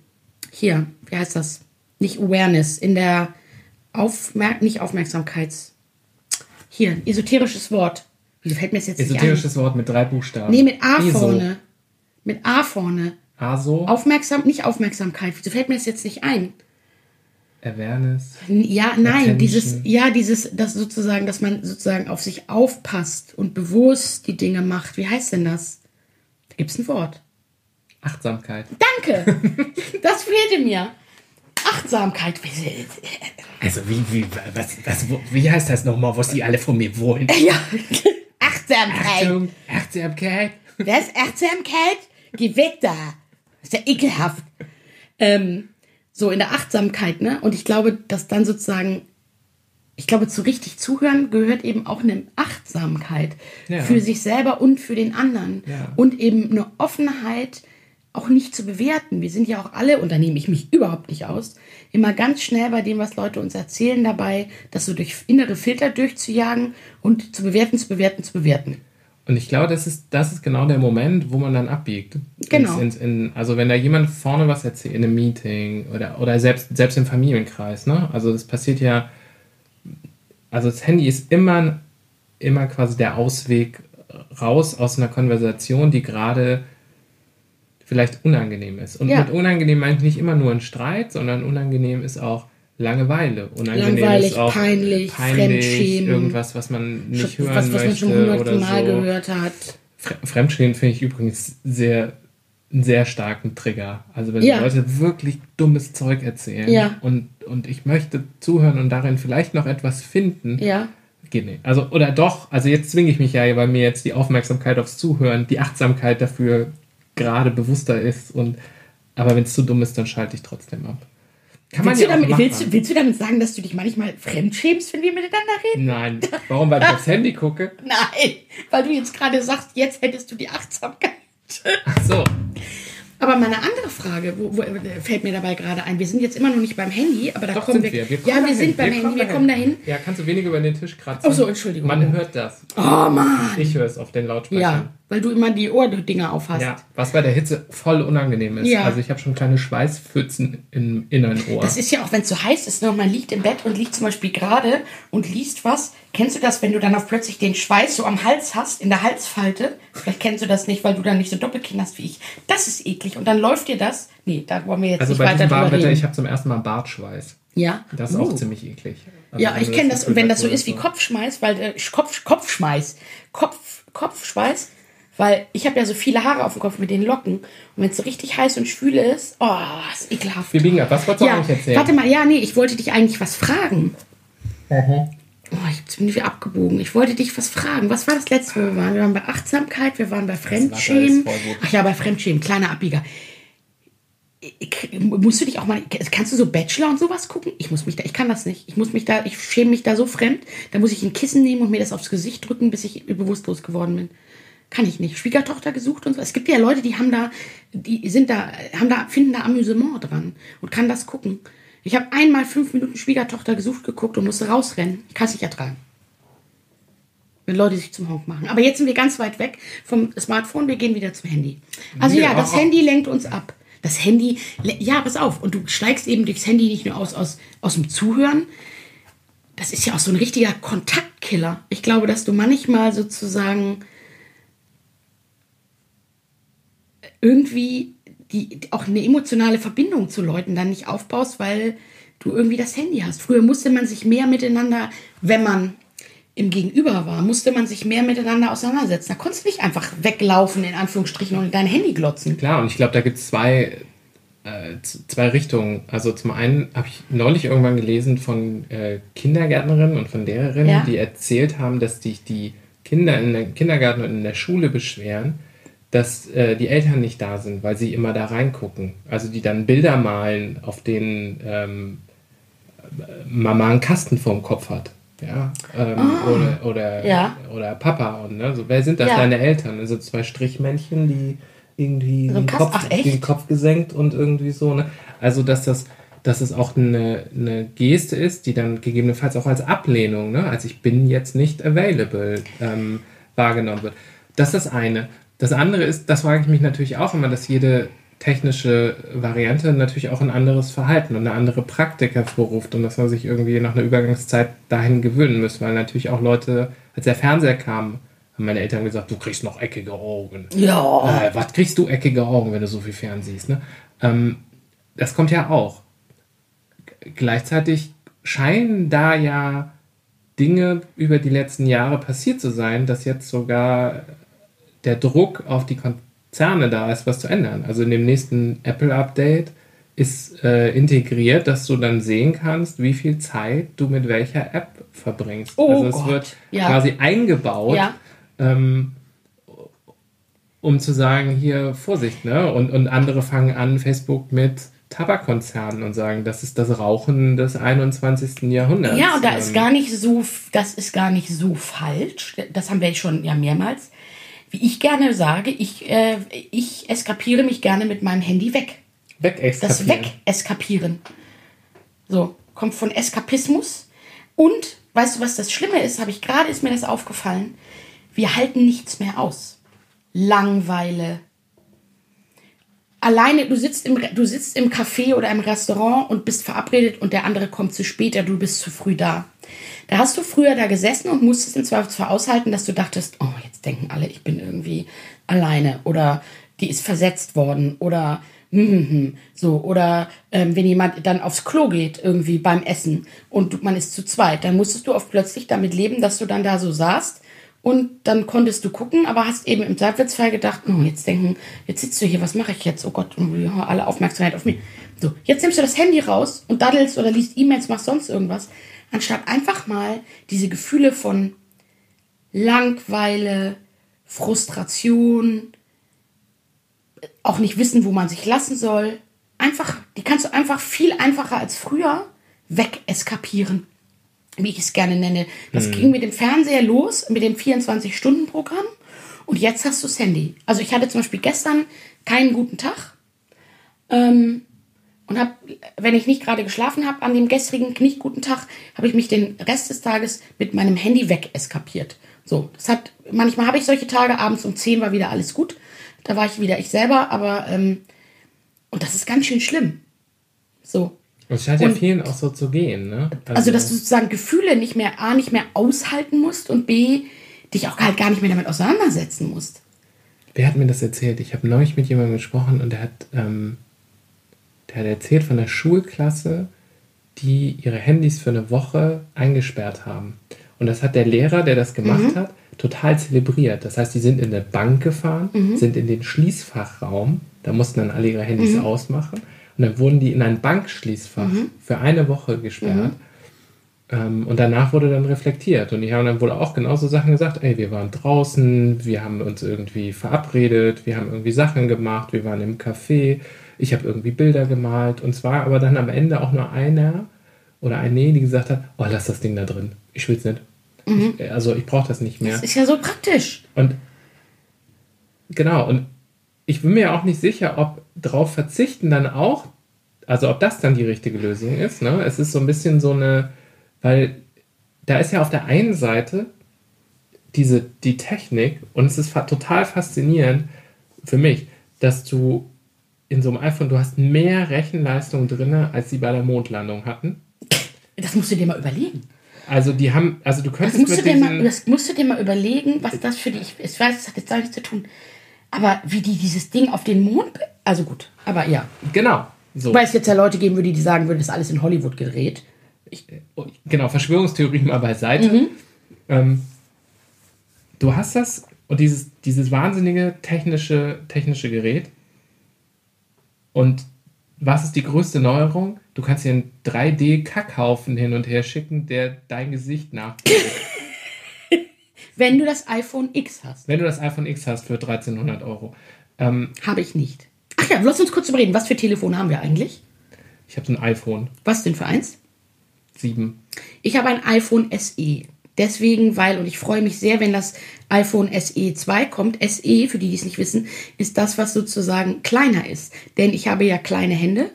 hier, wie heißt das? Nicht Awareness, in der Aufmerk nicht Aufmerksamkeits. Hier, ein esoterisches Wort. Wieso fällt mir das jetzt nicht ein? Esoterisches Wort mit drei Buchstaben. Nee, mit A ESO. vorne. Mit A vorne. ASO, Aufmerksam, nicht Aufmerksamkeit. Wieso fällt mir das jetzt nicht ein? Awareness. Ja, nein, Attention. dieses, ja, dieses, das sozusagen, dass man sozusagen auf sich aufpasst und bewusst die Dinge macht. Wie heißt denn das? Da gibt's ein Wort. Achtsamkeit. Danke! das fehlte mir. Achtsamkeit. Also wie, wie, was, was, wie heißt das nochmal, was die alle von mir wollen? <laughs> Ja. Achtsamkeit. Achtung, Achtsamkeit. Das ist Achtsamkeit? Geh weg da. Das ist ja ekelhaft. Ähm, so in der Achtsamkeit, ne? Und ich glaube, dass dann sozusagen, ich glaube, zu richtig zuhören gehört eben auch eine Achtsamkeit Ja. für sich selber und für den anderen. Ja. Und eben eine Offenheit, auch nicht zu bewerten. Wir sind ja auch alle, und da nehme ich mich überhaupt nicht aus, immer ganz schnell bei dem, was Leute uns erzählen, dabei, das so durch innere Filter durchzujagen und zu bewerten, zu bewerten, zu bewerten. Und ich glaube, das ist, das ist genau der Moment, wo man dann abbiegt. Genau. Ins, ins, in, also wenn da jemand vorne was erzählt, in einem Meeting oder, oder selbst, selbst im Familienkreis, ne? Also das passiert ja, also das Handy ist immer, immer quasi der Ausweg raus aus einer Konversation, die gerade vielleicht unangenehm ist. Und Ja. mit unangenehm meine ich nicht immer nur ein Streit, sondern unangenehm ist auch Langeweile. Unangenehm Langweilig, ist auch peinlich, Fremdschämen. irgendwas, was man nicht hören was, was man möchte schon hunderte oder Mal so. gehört hat. Fre- Fremdschämen finde ich übrigens sehr, einen sehr starken Trigger. Also wenn Ja. Leute wirklich dummes Zeug erzählen Ja. und, und ich möchte zuhören und darin vielleicht noch etwas finden, Ja. geht nicht. Also, oder doch, also jetzt zwinge ich mich ja, weil mir jetzt die Aufmerksamkeit aufs Zuhören, die Achtsamkeit dafür gerade bewusster ist und aber wenn es zu dumm ist, dann schalte ich trotzdem ab. Kann Willst du, ja auch damit, willst, du, willst du damit sagen, dass du dich manchmal fremdschämst, wenn wir miteinander reden? Nein. Warum? Weil ich aufs Handy gucke? <laughs> Nein, weil du jetzt gerade sagst, jetzt hättest du die Achtsamkeit. Ach so. Aber meine andere Frage, wo, wo, fällt mir dabei gerade ein. Wir sind jetzt immer noch nicht beim Handy, aber da Doch kommen sind wir. wir kommen ja, wir dahin. sind beim Handy, wir kommen dahin. Ja, kannst du weniger über den Tisch kratzen? Ach so, Entschuldigung. Man hört das. Oh Mann. Ich höre es auf den Lautsprechern. Ja, weil du immer die Ohrdinger aufhast. Ja, was bei der Hitze voll unangenehm ist. Ja. Also ich habe schon kleine Schweißpfützen im inneren Ohr. Das ist ja auch, wenn es so heiß ist, ne, man liegt im Bett und liegt zum Beispiel gerade und liest was. Kennst du das, wenn du dann auf plötzlich den Schweiß so am Hals hast, in der Halsfalte? Vielleicht kennst du das nicht, weil du dann nicht so Doppelkinn hast wie ich. Das ist eklig. Und dann läuft dir das. Nee, da wollen wir jetzt also nicht weiter drüber Wetter, reden. ich habe zum ersten Mal Bartschweiß. ja. Das ist Uh. auch ziemlich eklig. Also Ja, ich kenne das. Und wenn das so ist wie Kopfschmeiß, weil äh, Kopf, Kopfschmeiß, Kopf, Kopfschweiß, weil ich habe ja so viele Haare auf dem Kopf mit den Locken. Und wenn es so richtig heiß und schwül ist, oh, ist ekelhaft. Wir biegen ab. Was wolltest du ja, eigentlich erzählen? warte mal, ja, nee, ich wollte dich eigentlich was fragen. Mhm. Oh, ich bin wieder abgebogen. Ich wollte dich was fragen. Was war das letzte, wo wir waren? Wir waren bei Achtsamkeit, wir waren bei Fremdschämen. Ach ja, bei Fremdschämen, kleiner Abbieger. Ich- Musst du dich auch mal, kannst du so Bachelor und sowas gucken? Ich muss mich da, ich kann das nicht. Ich muss mich da, ich schäme mich da so fremd. Da muss ich ein Kissen nehmen und mir das aufs Gesicht drücken, bis ich bewusstlos geworden bin. Kann ich nicht. Schwiegertochter gesucht und so. Es gibt ja Leute, die haben da, die sind da, haben da, finden da Amüsement dran und kann das gucken. Ich habe einmal fünf Minuten Schwiegertochter gesucht geguckt und musste rausrennen. Ich kann es nicht ertragen. Wenn Leute sich zum Honk machen. Aber jetzt sind wir ganz weit weg vom Smartphone. Wir gehen wieder zum Handy. Also ja, das. Handy lenkt uns ab. Das Handy, ja, pass auf. Und du steigst eben durchs Handy nicht nur aus, aus, aus dem Zuhören. Das ist ja auch so ein richtiger Kontaktkiller. Ich glaube, dass du manchmal sozusagen irgendwie die, auch eine emotionale Verbindung zu Leuten dann nicht aufbaust, weil du irgendwie das Handy hast. Früher musste man sich mehr miteinander, wenn man im Gegenüber war, musste man sich mehr miteinander auseinandersetzen. Da konntest du nicht einfach weglaufen, in Anführungsstrichen, und in dein Handy glotzen. Klar, und ich glaube, da gibt es zwei, äh, zwei Richtungen. Also zum einen habe ich neulich irgendwann gelesen von äh, Kindergärtnerinnen und von Lehrerinnen, Ja. die erzählt haben, dass die, die Kinder in der Kindergarten und in der Schule beschweren, dass äh, die Eltern nicht da sind, weil sie immer da reingucken. Also die dann Bilder malen, auf denen ähm, Mama einen Kasten vorm Kopf hat. Ja, ähm, oder, oder, Ah. Ja. oder Papa. Und, ne, so, wer sind das, Ja. deine Eltern? Also zwei Strichmännchen, die irgendwie den, Kopf, ach, den Kopf gesenkt und irgendwie so. Ne? Also, dass das, dass es auch eine, eine Geste ist, die dann gegebenenfalls auch als Ablehnung, ne? als ich bin jetzt nicht available, ähm, wahrgenommen wird. Das ist das eine. Das andere ist, das frage ich mich natürlich auch immer, dass jede, technische Variante natürlich auch ein anderes Verhalten und eine andere Praktik hervorruft und dass man sich irgendwie nach einer Übergangszeit dahin gewöhnen muss, weil natürlich auch Leute, als der Fernseher kam, haben meine Eltern gesagt, du kriegst noch eckige Augen. Ja. Äh, was kriegst du eckige Augen, wenn du so viel fernsiehst? Ne? Ähm, das kommt ja auch. Gleichzeitig scheinen da ja Dinge über die letzten Jahre passiert zu sein, dass jetzt sogar der Druck auf die Konzerne da ist, was zu ändern. Also in dem nächsten Apple-Update ist äh, integriert, dass du dann sehen kannst, wie viel Zeit du mit welcher App verbringst. Oh also es Gott, wird ja. quasi eingebaut, Ja. ähm, um zu sagen, hier Vorsicht, ne? Und, und andere fangen an, Facebook mit Tabakkonzernen und sagen, das ist das Rauchen des 21. Jahrhunderts. Ja, und da ist Ähm, gar nicht so, das ist gar nicht so falsch. Das haben wir schon ja mehrmals. Wie ich gerne sage, ich, äh, ich eskapiere mich gerne mit meinem Handy weg. Das Weg-exkapieren. Weg-Eskapieren. So, kommt von Eskapismus. Und, weißt du, was das Schlimme ist? Habe ich gerade, ist mir das aufgefallen. Wir halten nichts mehr aus. Langeweile. Alleine, du sitzt, im, du sitzt im Café oder im Restaurant und bist verabredet und der andere kommt zu spät, du bist zu früh da. Da hast du früher da gesessen und musstest im Zweifelsfall aushalten, dass du dachtest, oh, jetzt denken alle, ich bin irgendwie alleine oder die ist versetzt worden oder hm, hm, hm, so oder ähm, wenn jemand dann aufs Klo geht irgendwie beim Essen und man ist zu zweit, dann musstest du oft plötzlich damit leben, dass du dann da so saßt und dann konntest du gucken, aber hast eben im Zweifelsfall gedacht, oh, jetzt denken, jetzt sitzt du hier, was mache ich jetzt? Oh Gott, alle Aufmerksamkeit auf mich. So, jetzt nimmst du das Handy raus und daddelst oder liest E-Mails, machst sonst irgendwas, anstatt einfach mal diese Gefühle von Langweile, Frustration, auch nicht wissen, wo man sich lassen soll. Einfach, die kannst du einfach viel einfacher als früher wegeskapieren, wie ich es gerne nenne. Das ging mit dem Fernseher los, mit dem 24-Stunden-Programm. Und jetzt hast du das Handy. Also ich hatte zum Beispiel gestern keinen guten Tag. Ähm, und habe, wenn ich nicht gerade geschlafen habe, an dem gestrigen nicht guten Tag, habe ich mich den Rest des Tages mit meinem Handy wegeskapiert. So, das hat, manchmal habe ich solche Tage, abends um 10 war wieder alles gut. Da war ich wieder ich selber, aber, ähm, und das ist ganz schön schlimm. So. Und es scheint ja vielen auch so zu gehen, ne? Also, dass du sozusagen Gefühle nicht mehr, A, nicht mehr aushalten musst und B, dich auch halt gar nicht mehr damit auseinandersetzen musst. Wer hat mir das erzählt? Ich habe neulich mit jemandem gesprochen und der hat, ähm, der hat erzählt von einer Schulklasse, die ihre Handys für eine Woche eingesperrt haben. Und das hat der Lehrer, der das gemacht hat, total zelebriert. Das heißt, die sind in eine Bank gefahren, sind in den Schließfachraum, da mussten dann alle ihre Handys ausmachen. Und dann wurden die in ein Bankschließfach für eine Woche gesperrt. Ähm, und danach wurde dann reflektiert. Und die haben dann wohl auch genauso Sachen gesagt, ey, wir waren draußen, wir haben uns irgendwie verabredet, wir haben irgendwie Sachen gemacht, wir waren im Café, ich habe irgendwie Bilder gemalt. Und zwar aber dann am Ende auch nur einer oder eine, die gesagt hat, oh, lass das Ding da drin. Ich will's nicht. Ich, also ich brauche das nicht mehr. Das ist ja so praktisch. Und genau, und ich bin mir auch nicht sicher, ob drauf verzichten dann auch, also ob das dann die richtige Lösung ist. Ne? Es ist so ein bisschen so eine, weil da ist ja auf der einen Seite diese, die Technik und es ist total faszinierend für mich, dass du in so einem iPhone, du hast mehr Rechenleistung drin, als sie bei der Mondlandung hatten. Das musst du dir mal überlegen. Also die haben, also du Das könntest musst, du dir mal, das musst du dir mal überlegen, was das für dich ist. Ich weiß, das hat jetzt gar nichts zu tun. Aber wie die dieses Ding auf den Mond. Also gut, aber ja. genau, so. Weil es jetzt ja Leute geben würde, die sagen würden, das ist alles in Hollywood gedreht. ich, oh, genau, Verschwörungstheorien mal beiseite. Ähm, du hast das und dieses, dieses wahnsinnige technische, technische Gerät. Und was ist die größte Neuerung? Du kannst hier einen 3D-Kackhaufen hin und her schicken, der dein Gesicht nachbildet. <laughs> Wenn du das iPhone X hast. Wenn du das iPhone X hast für 1300 Euro. Ähm, Habe ich nicht. Ach ja, lass uns kurz überreden. Was für Telefon haben wir eigentlich? ich habe so ein iPhone Was denn für eins? 7. Ich habe ein iPhone SE. Deswegen, weil, und ich freue mich sehr, wenn das iPhone SE 2 kommt. SE, für die, die es nicht wissen, ist das, was sozusagen kleiner ist. Denn ich habe ja kleine Hände.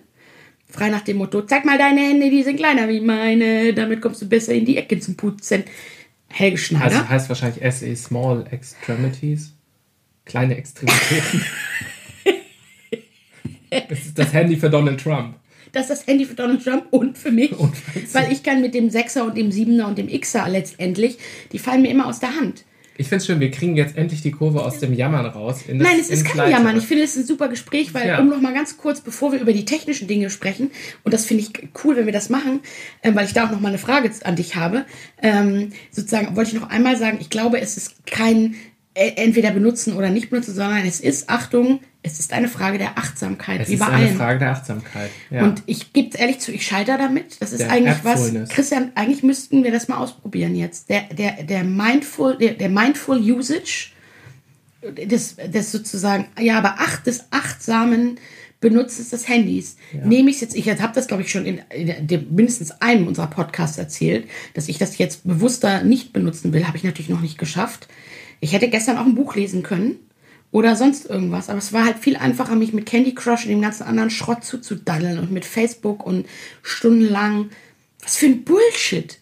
Frei nach dem Motto, zeig mal deine Hände, die sind kleiner wie meine. Damit kommst du besser in die Ecke zum Putzen. Helge Schneider. Also heißt wahrscheinlich SE Small Extremities. Kleine Extremitäten. <laughs> Das ist das Handy für Donald Trump. Das ist das Handy für Donald Trump und für mich. Und weil ich kann mit dem Sechser und dem Siebener und dem Xer letztendlich, die fallen mir immer aus der Hand. Ich finde es schön, wir kriegen jetzt endlich die Kurve aus dem Jammern raus. In das, Nein, es ist kein Leichtere. Jammern. Ich finde, es ist ein super Gespräch, weil, Ja. um noch mal ganz kurz, bevor wir über die technischen Dinge sprechen, und das finde ich cool, wenn wir das machen, ähm, weil ich da auch noch mal eine Frage an dich habe, ähm, sozusagen wollte ich noch einmal sagen, ich glaube, es ist kein äh, entweder benutzen oder nicht benutzen, sondern es ist, Achtung, es ist eine Frage der Achtsamkeit, Es ist eine allen. Frage der Achtsamkeit. Ja. Und ich gebe es ehrlich zu, ich scheitere damit. Das ist Der eigentlich was. Christian, eigentlich müssten wir das mal ausprobieren jetzt. Der, der, der Mindful, der, der Mindful Usage, des, des sozusagen, ja, aber acht, des achtsamen Benutzens des Handys. Nehme ich es jetzt, ich habe das, glaube ich, schon in, in dem, mindestens einem unserer Podcasts erzählt, dass ich das jetzt bewusster nicht benutzen will, habe ich natürlich noch nicht geschafft. Ich hätte gestern auch ein Buch lesen können oder sonst irgendwas, aber es war halt viel einfacher, mich mit Candy Crush und dem ganzen anderen Schrott zuzudaddeln und mit Facebook und stundenlang. Was für ein Bullshit.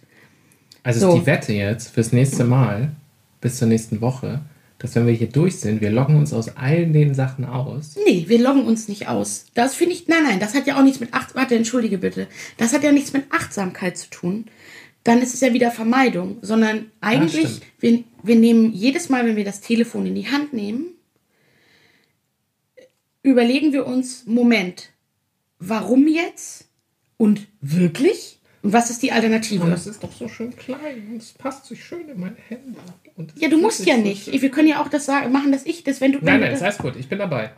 Also So. ist die Wette jetzt fürs nächste Mal, bis zur nächsten Woche, dass wenn wir hier durch sind, wir loggen uns aus all den Sachen aus. Nee, wir loggen uns nicht aus. Das finde ich, nein, nein, das hat ja auch nichts mit Acht, warte, entschuldige bitte. Das hat ja nichts mit Achtsamkeit zu tun. Dann ist es ja wieder Vermeidung, sondern eigentlich, stimmt. wir, wir nehmen jedes Mal, wenn wir das Telefon in die Hand nehmen, überlegen wir uns, Moment, warum jetzt? Und wirklich? Und was ist die Alternative? ist doch so schön klein und es passt sich schön in meine Hände. Und Ja, du musst ja so nicht. schön- Wir können ja auch das sagen, machen, dass ich das, wenn du. Nein, nein, ist das, alles gut, ich bin dabei.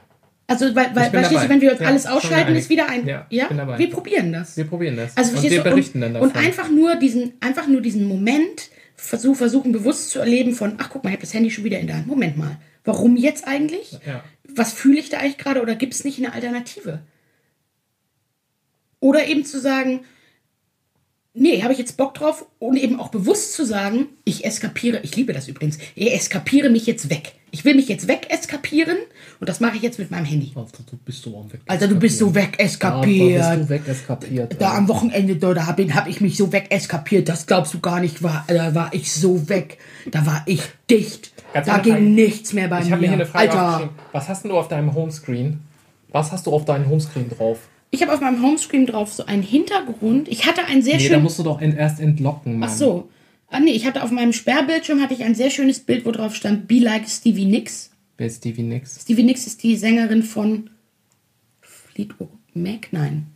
Also, weil, weil Ich bin verstehst du, dabei. wenn wir uns Ja, alles ausschalten, ist wieder ein. Ja, dabei. Wir probieren das. Wir probieren das. Also und wir berichten und, dann davon. Und einfach nur diesen, einfach nur diesen Moment versuch, versuchen bewusst zu erleben von, ach guck mal, ich habe das Handy schon wieder in der Hand. Moment mal, warum jetzt eigentlich? Ja. Was fühle ich da eigentlich gerade oder gibt es nicht eine Alternative? Oder eben zu sagen, nee, habe ich jetzt Bock drauf und eben auch bewusst zu sagen, ich eskapiere, ich liebe das übrigens, ich eskapiere mich jetzt weg. Ich will mich jetzt weg eskapieren und das mache ich jetzt mit meinem Handy. Alter, du bist so am weg. Alter, du bist so weg eskapiert. Alter, bist du weg eskapiert. Da am Wochenende, da, da habe hab ich mich so weg eskapiert, das glaubst du gar nicht, war, da war ich so weg. Da war ich dicht. Ganz da ging Frage. nichts mehr bei Ich mir. habe mir hier eine Frage Alter. Was hast denn du auf deinem Homescreen? Was hast du auf deinem Homescreen drauf? ich habe auf meinem Homescreen drauf so einen Hintergrund. Ich hatte ein sehr Nee, da schön. musst du doch in, erst entlocken, Mann. Ach so. Ah, nee, ich hatte auf meinem Sperrbildschirm hatte ich ein sehr schönes Bild, wo drauf stand Be Like Stevie Nicks. Wer ist Stevie Nicks? Stevie Nicks ist die Sängerin von Fleetwood Mac? Nein.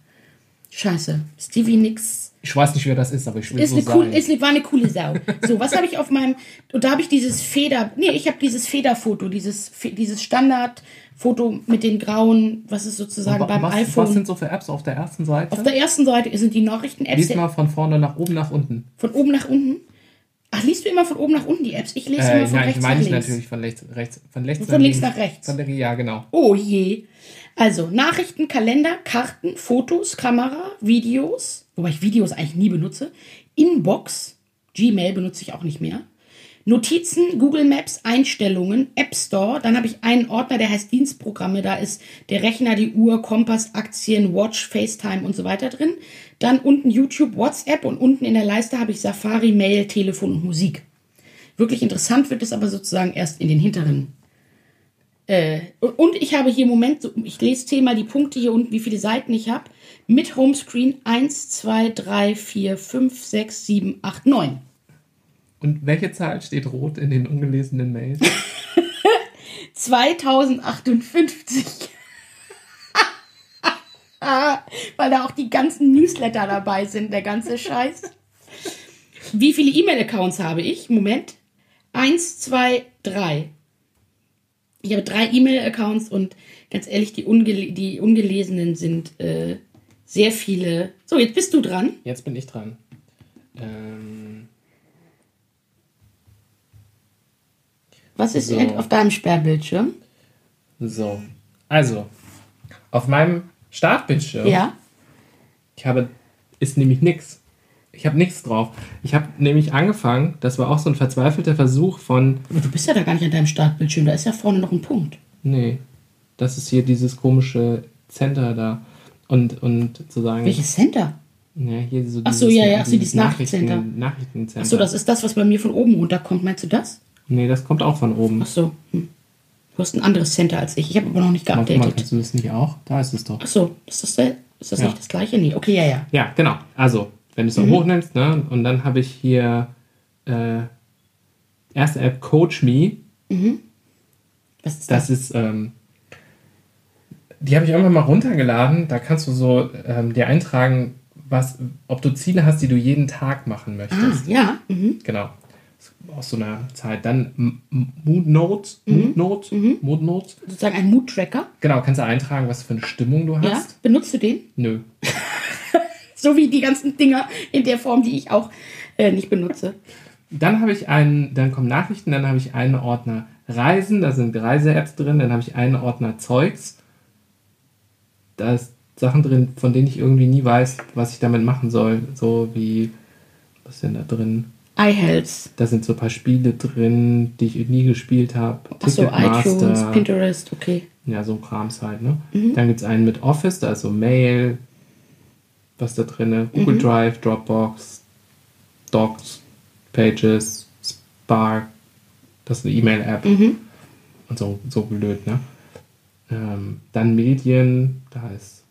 Scheiße. Stevie Nicks Ich weiß nicht, wer das ist, aber ich will ist so eine cool, ist eine, war eine coole Sau. So, was habe ich auf meinem und da habe ich dieses Feder, nee, ich habe dieses Federfoto, dieses dieses Standardfoto mit den grauen, was ist sozusagen beim was, iPhone. was sind so für Apps auf der ersten Seite? auf der ersten Seite sind die Nachrichten-Apps Lies mal von vorne nach oben nach unten. von oben nach unten. Ach, liest du immer von oben nach unten die Apps? Ich lese Äh, immer von nein, rechts nach meine ich links. natürlich von rechts, rechts, von rechts Von links nach links. rechts. Von der, ja, genau. Oh je. Also Nachrichten, Kalender, Karten, Fotos, Kamera, Videos, wobei ich Videos eigentlich nie benutze, Inbox, Gmail benutze ich auch nicht mehr. Notizen, Google Maps, Einstellungen, App Store. Dann habe ich einen Ordner, der heißt Dienstprogramme. Da ist der Rechner, die Uhr, Kompass, Aktien, Watch, FaceTime und so weiter drin. Dann unten YouTube, WhatsApp und unten in der Leiste habe ich Safari, Mail, Telefon und Musik. Wirklich interessant wird es aber sozusagen erst in den hinteren äh, und- ich habe hier im Moment, ich lese dir mal die Punkte hier unten, wie viele Seiten ich habe. Mit Homescreen 1, 2, 3, 4, 5, 6, 7, 8, 9. Und welche Zahl steht rot in den ungelesenen Mails? <laughs> 2058. <laughs> Weil da auch die ganzen Newsletter dabei sind, der ganze Scheiß. Wie viele E-Mail-Accounts habe ich? Moment. Eins, zwei, drei. Ich habe drei E-Mail-Accounts und ganz ehrlich, die, ungele die ungelesenen sind äh, sehr viele. So, jetzt bist du dran. Jetzt bin ich dran. Ähm, Was ist So. auf deinem Sperrbildschirm? so. Also, auf meinem Startbildschirm, Ja. ich habe, ist nämlich nichts. Ich habe nichts drauf. Ich habe nämlich angefangen, das war auch so ein verzweifelter Versuch von, Aber du bist ja da gar nicht an deinem Startbildschirm. Da ist ja vorne noch ein Punkt. nee, das ist hier dieses komische Center da. Und, und zu sagen, Welches Center? ja, hier so Ach so, dieses- ja, ja, ach so, dieses Nachrichten, Nachrichtencenter. Nachrichtencenter. Achso, das ist das, was bei mir von oben runterkommt. Meinst du das? Nee, das kommt auch von oben. Ach so. Hm. Du hast ein anderes Center als ich. Ich habe aber noch nicht Warte mal, geupdatet. kannst du das nicht auch? Da ist es doch. Achso, ist das, der, ist das Ja. nicht das gleiche? Nee, okay, ja, ja. Ja, genau. Also, wenn du es so hochnimmst, ne, und dann habe ich hier äh, erste App Coach Me. Was ist das? Das ist, ähm, die habe ich irgendwann mal runtergeladen. Da kannst du so ähm, dir eintragen, was, ob du Ziele hast, die du jeden Tag machen Ah, möchtest. ja. Mhm. Genau. Aus so einer Zeit. Dann Mood Notes. Mood Notes. Mood Notes. Sozusagen ein Mood-Tracker. Genau, kannst du eintragen, was für eine Stimmung du Ja. hast. Benutzt du den? Nö. <laughs> So wie die ganzen Dinger in der Form, die ich auch äh, nicht benutze. Dann habe ich einen, dann kommen Nachrichten, dann habe ich einen Ordner Reisen, da sind Reise-Apps drin, dann habe ich einen Ordner Zeugs. Da ist Sachen drin, von denen ich irgendwie nie weiß, was ich damit machen soll. So wie, was ist denn da drin? iHealth. Da sind so ein paar Spiele drin, die ich nie gespielt habe. Achso, iTunes, Pinterest, okay. Ja, so ein Krams halt, ne? Dann gibt es einen mit Office, da ist so Mail, was da drin, Google Drive, Dropbox, Docs, Pages, Spark, das ist eine E-Mail-App und so, so blöd, ne? Ähm, dann Medien, da ist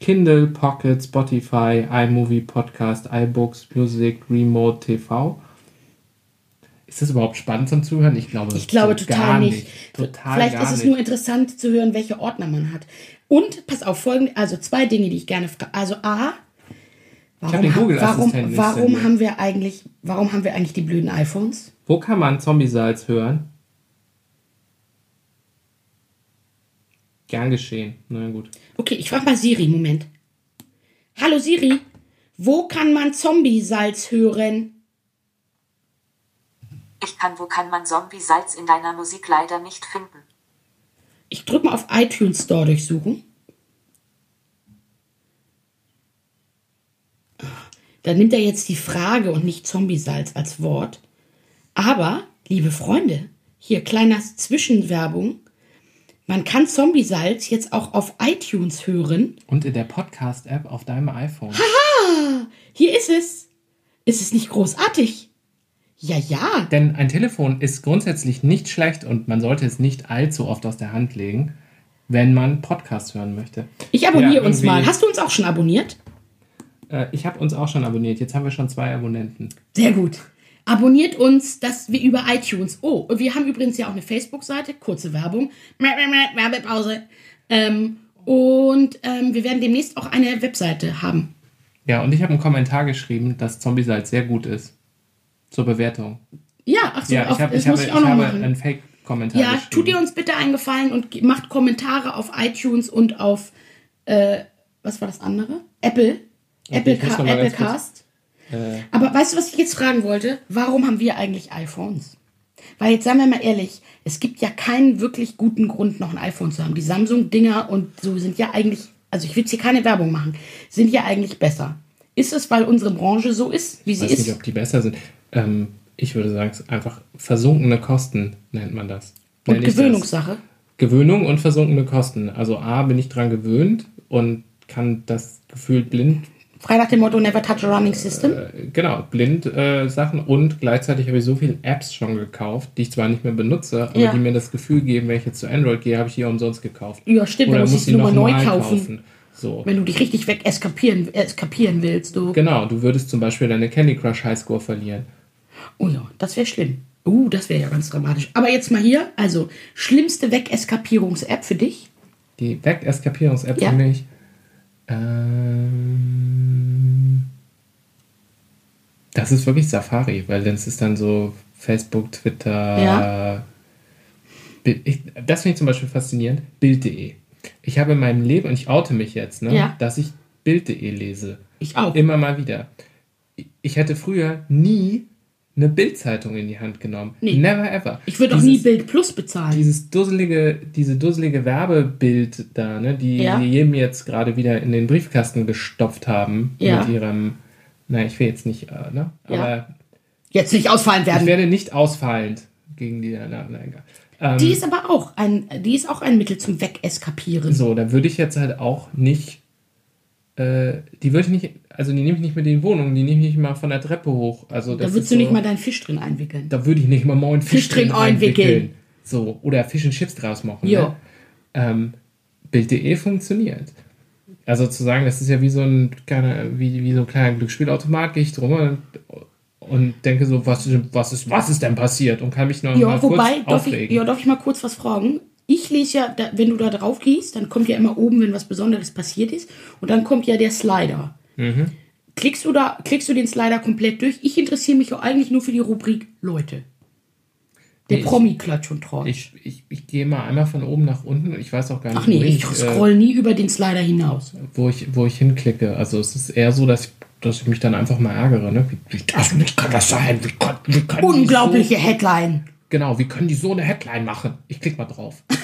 Kindle, Pocket, Spotify, iMovie, Podcast, iBooks, Music, Remote, TV. Ist das überhaupt spannend zum Zuhören? Ich glaube, Ich glaube so total gar nicht. Total Vielleicht ist es nicht. nur interessant zu hören, welche Ordner man hat. Und pass auf, folgende, also zwei Dinge, die ich gerne frage. Also A, warum, den ha- warum, warum haben wir eigentlich, warum haben wir eigentlich die blöden iPhones? Wo kann man Zombie-Salz hören? Gern geschehen. Na gut. Okay, ich frage mal Siri, Moment. Hallo Siri, wo kann man Zombie-Salz hören? Ich kann, wo kann man Zombie-Salz in deiner Musik leider nicht finden. Ich drücke mal auf iTunes Store durchsuchen. Da nimmt er jetzt die Frage und nicht Zombie-Salz als Wort. Aber, liebe Freunde, hier kleiner Zwischenwerbung. Man kann Zombie-Salz jetzt auch auf iTunes hören. Und in der Podcast-App auf deinem iPhone. Hier ist es. Ist es nicht großartig? Ja, ja. Denn ein Telefon ist grundsätzlich nicht schlecht und man sollte es nicht allzu oft aus der Hand legen, wenn man Podcast hören möchte. Ich abonniere Ja, uns mal. Hast du uns auch schon abonniert? Äh, ich habe uns auch schon abonniert. Jetzt haben wir schon zwei Abonnenten. Sehr gut. Abonniert uns, das wir über iTunes. Oh, und wir haben übrigens ja auch eine Facebook-Seite, kurze Werbung, Werbepause. Ähm, und ähm, wir werden demnächst auch eine Webseite haben. Ja, und ich habe einen Kommentar geschrieben, dass Zombie-Salz sehr gut ist. Zur Bewertung. Ja, ach so, Ja, auf, ich habe das ich muss habe, ich ich auch noch habe einen Fake-Kommentar Ja, tut ihr uns bitte einen Gefallen und macht Kommentare auf iTunes und auf, äh, was war das andere? Apple. Apple, mal Apple Cast. Aber weißt du, was ich jetzt fragen wollte? Warum haben wir eigentlich iPhones? Weil jetzt sagen wir mal ehrlich, es gibt ja keinen wirklich guten Grund, noch ein iPhone zu haben. Die Samsung-Dinger und so sind ja eigentlich, also ich will jetzt hier keine Werbung machen, sind ja eigentlich besser. Ist es, weil unsere Branche so ist, wie Ich sie weiß ist? nicht, ob die besser sind. Ähm, ich würde sagen, es ist einfach versunkene Kosten, nennt man das. und ich das. Gewöhnungssache. Gewöhnung und versunkene Kosten. Also A, bin ich dran gewöhnt und kann das gefühlt blind, Frei nach dem Motto Never Touch a Running System. äh, genau, blind äh, Sachen und gleichzeitig habe ich so viele Apps schon gekauft, die ich zwar nicht mehr benutze, aber Ja. die mir das Gefühl geben, wenn ich jetzt zu Android gehe, habe ich hier umsonst gekauft. Ja, stimmt, Oder muss ich die Nummer neu nochmal kaufen. So. Wenn du dich richtig weg eskapieren, eskapieren willst, du. Genau, du würdest zum Beispiel deine Candy Crush Highscore verlieren. Oh ja, das wäre schlimm. Uh, das wäre ja ganz dramatisch. Aber jetzt mal hier, also schlimmste Wegeskapierungs-App für dich? Die Weg-Eskapierungs-App Ja. für mich. Ähm, das ist wirklich Safari, weil das ist dann so Facebook, Twitter. Ja. Bild- Ich, das finde ich zum Beispiel faszinierend. Bild.de. Ich habe in meinem Leben, und ich oute mich jetzt, ne, Ja. dass ich Bild.de lese. Ich auch. Immer mal wieder. Ich hätte früher nie eine Bildzeitung in die Hand genommen. Nee. Never ever. Ich würde auch nie Bild Plus bezahlen. dieses dusselige, diese dusselige Werbebild da, ne, die Ja. die jedem jetzt gerade wieder in den Briefkasten gestopft haben Ja. mit ihrem, na, ich will jetzt nicht, äh, ne, Ja. aber Jetzt nicht ausfallen ich werden. werde nicht ausfallend gegen die, na, na, egal. Ähm, Die ist aber auch ein, die ist auch ein Mittel zum Wegeskapieren. so, da würde ich jetzt halt auch nicht, äh, die würde ich nicht, also die nehme ich nicht mit in die Wohnung, die nehme ich nicht mal von der Treppe hoch. Also da würdest du so, nicht mal deinen Fisch drin einwickeln. da würde ich nicht mal morgen Fisch, Fisch drin einwickeln. einwickeln. So, oder Fish and Chips draus machen. Ja. Ne? Ähm, Bild.de funktioniert. Also zu sagen, das ist ja wie so ein kleiner, wie, wie so ein kleiner Glücksspielautomat, gehe ich drum und, und denke so, was, ist- was, ist, was ist denn passiert? Und kann mich noch mal Ja, wobei, kurz darf ich, aufregen. ja, darf ich mal kurz was fragen? Ich lese ja, da, wenn du da drauf gehst, dann kommt ja immer oben, wenn was Besonderes passiert ist. Und dann kommt ja der Slider. Mhm. Klickst du da, klickst du den Slider komplett durch? Ich interessiere mich ja eigentlich nur für die Rubrik Leute. Der Nee, ich- Promi-Klatsch und Tratsch. Ich, ich, ich gehe mal einmal von oben nach unten. Ich weiß auch gar nicht, Ach nee, ich ich, äh, scroll nie über den Slider hinaus. wo, ich, wo ich hinklicke. Also es ist eher so, dass ich, dass ich mich dann einfach mal ärgere. Ne? Wie, wie, das, wie kann das sein? Wie, kann, wie die Unglaubliche So, Headline. genau, wie können die so eine Headline machen? Ich klicke mal drauf. <laughs>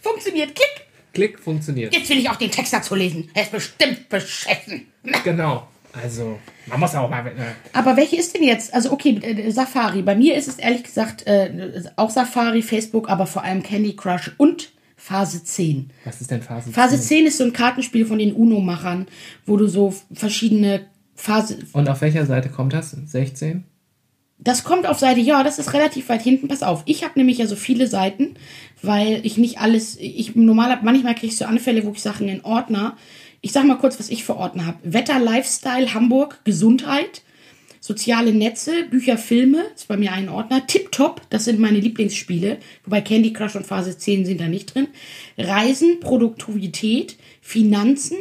Funktioniert, klick. Klick, funktioniert. Jetzt will ich auch den Text dazu lesen. Er ist bestimmt beschissen. <laughs> Genau. Also, man muss auch mal... Äh, Aber welche ist denn jetzt? Also okay, äh, Safari. Bei mir ist es ehrlich gesagt äh, auch Safari, Facebook, aber vor allem Candy Crush und Phase 10. was ist denn Phase Phase 10? 10 ist so ein Kartenspiel von den UNO-Machern, wo du so verschiedene Phase. Und auf welcher Seite kommt das? 16? Das kommt auf Seite, ja, das ist relativ weit hinten. Pass auf, ich habe nämlich ja so viele Seiten, weil ich nicht alles, ich normal, manchmal kriege ich so Anfälle, wo ich Sachen in Ordner. Ich sag mal kurz, was ich für Ordner habe. Wetter, Lifestyle, Hamburg, Gesundheit, soziale Netze, Bücher, Filme, ist bei mir ein Ordner. Tip-Top, das sind meine Lieblingsspiele, wobei Candy Crush und Phase 10 sind da nicht drin. Reisen, Produktivität, Finanzen,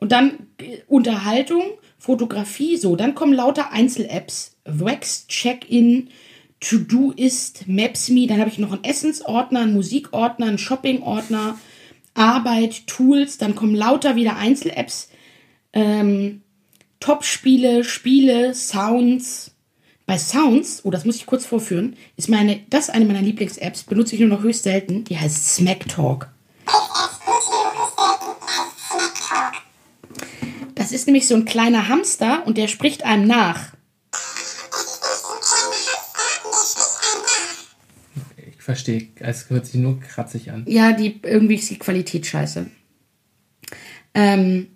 und dann äh, Unterhaltung, Fotografie, so. Dann kommen lauter Einzel-Apps. Wax, Check-In, To-Do ist, Maps.me. Dann habe ich noch einen Essensordner, einen Musikordner, einen Shopping-Ordner, Arbeit, Tools. Dann kommen lauter wieder Einzel-Apps. Ähm, Top-Spiele, Spiele, Sounds. Bei Sounds, oh, das muss ich kurz vorführen, ist meine, das ist eine meiner Lieblings-Apps, benutze ich nur noch höchst selten. Die heißt Smack Talk. Das ist nämlich so ein kleiner Hamster und der spricht einem nach. Ich verstehe, es hört sich nur kratzig an. Ja, die irgendwie ist die Qualität scheiße. Ähm,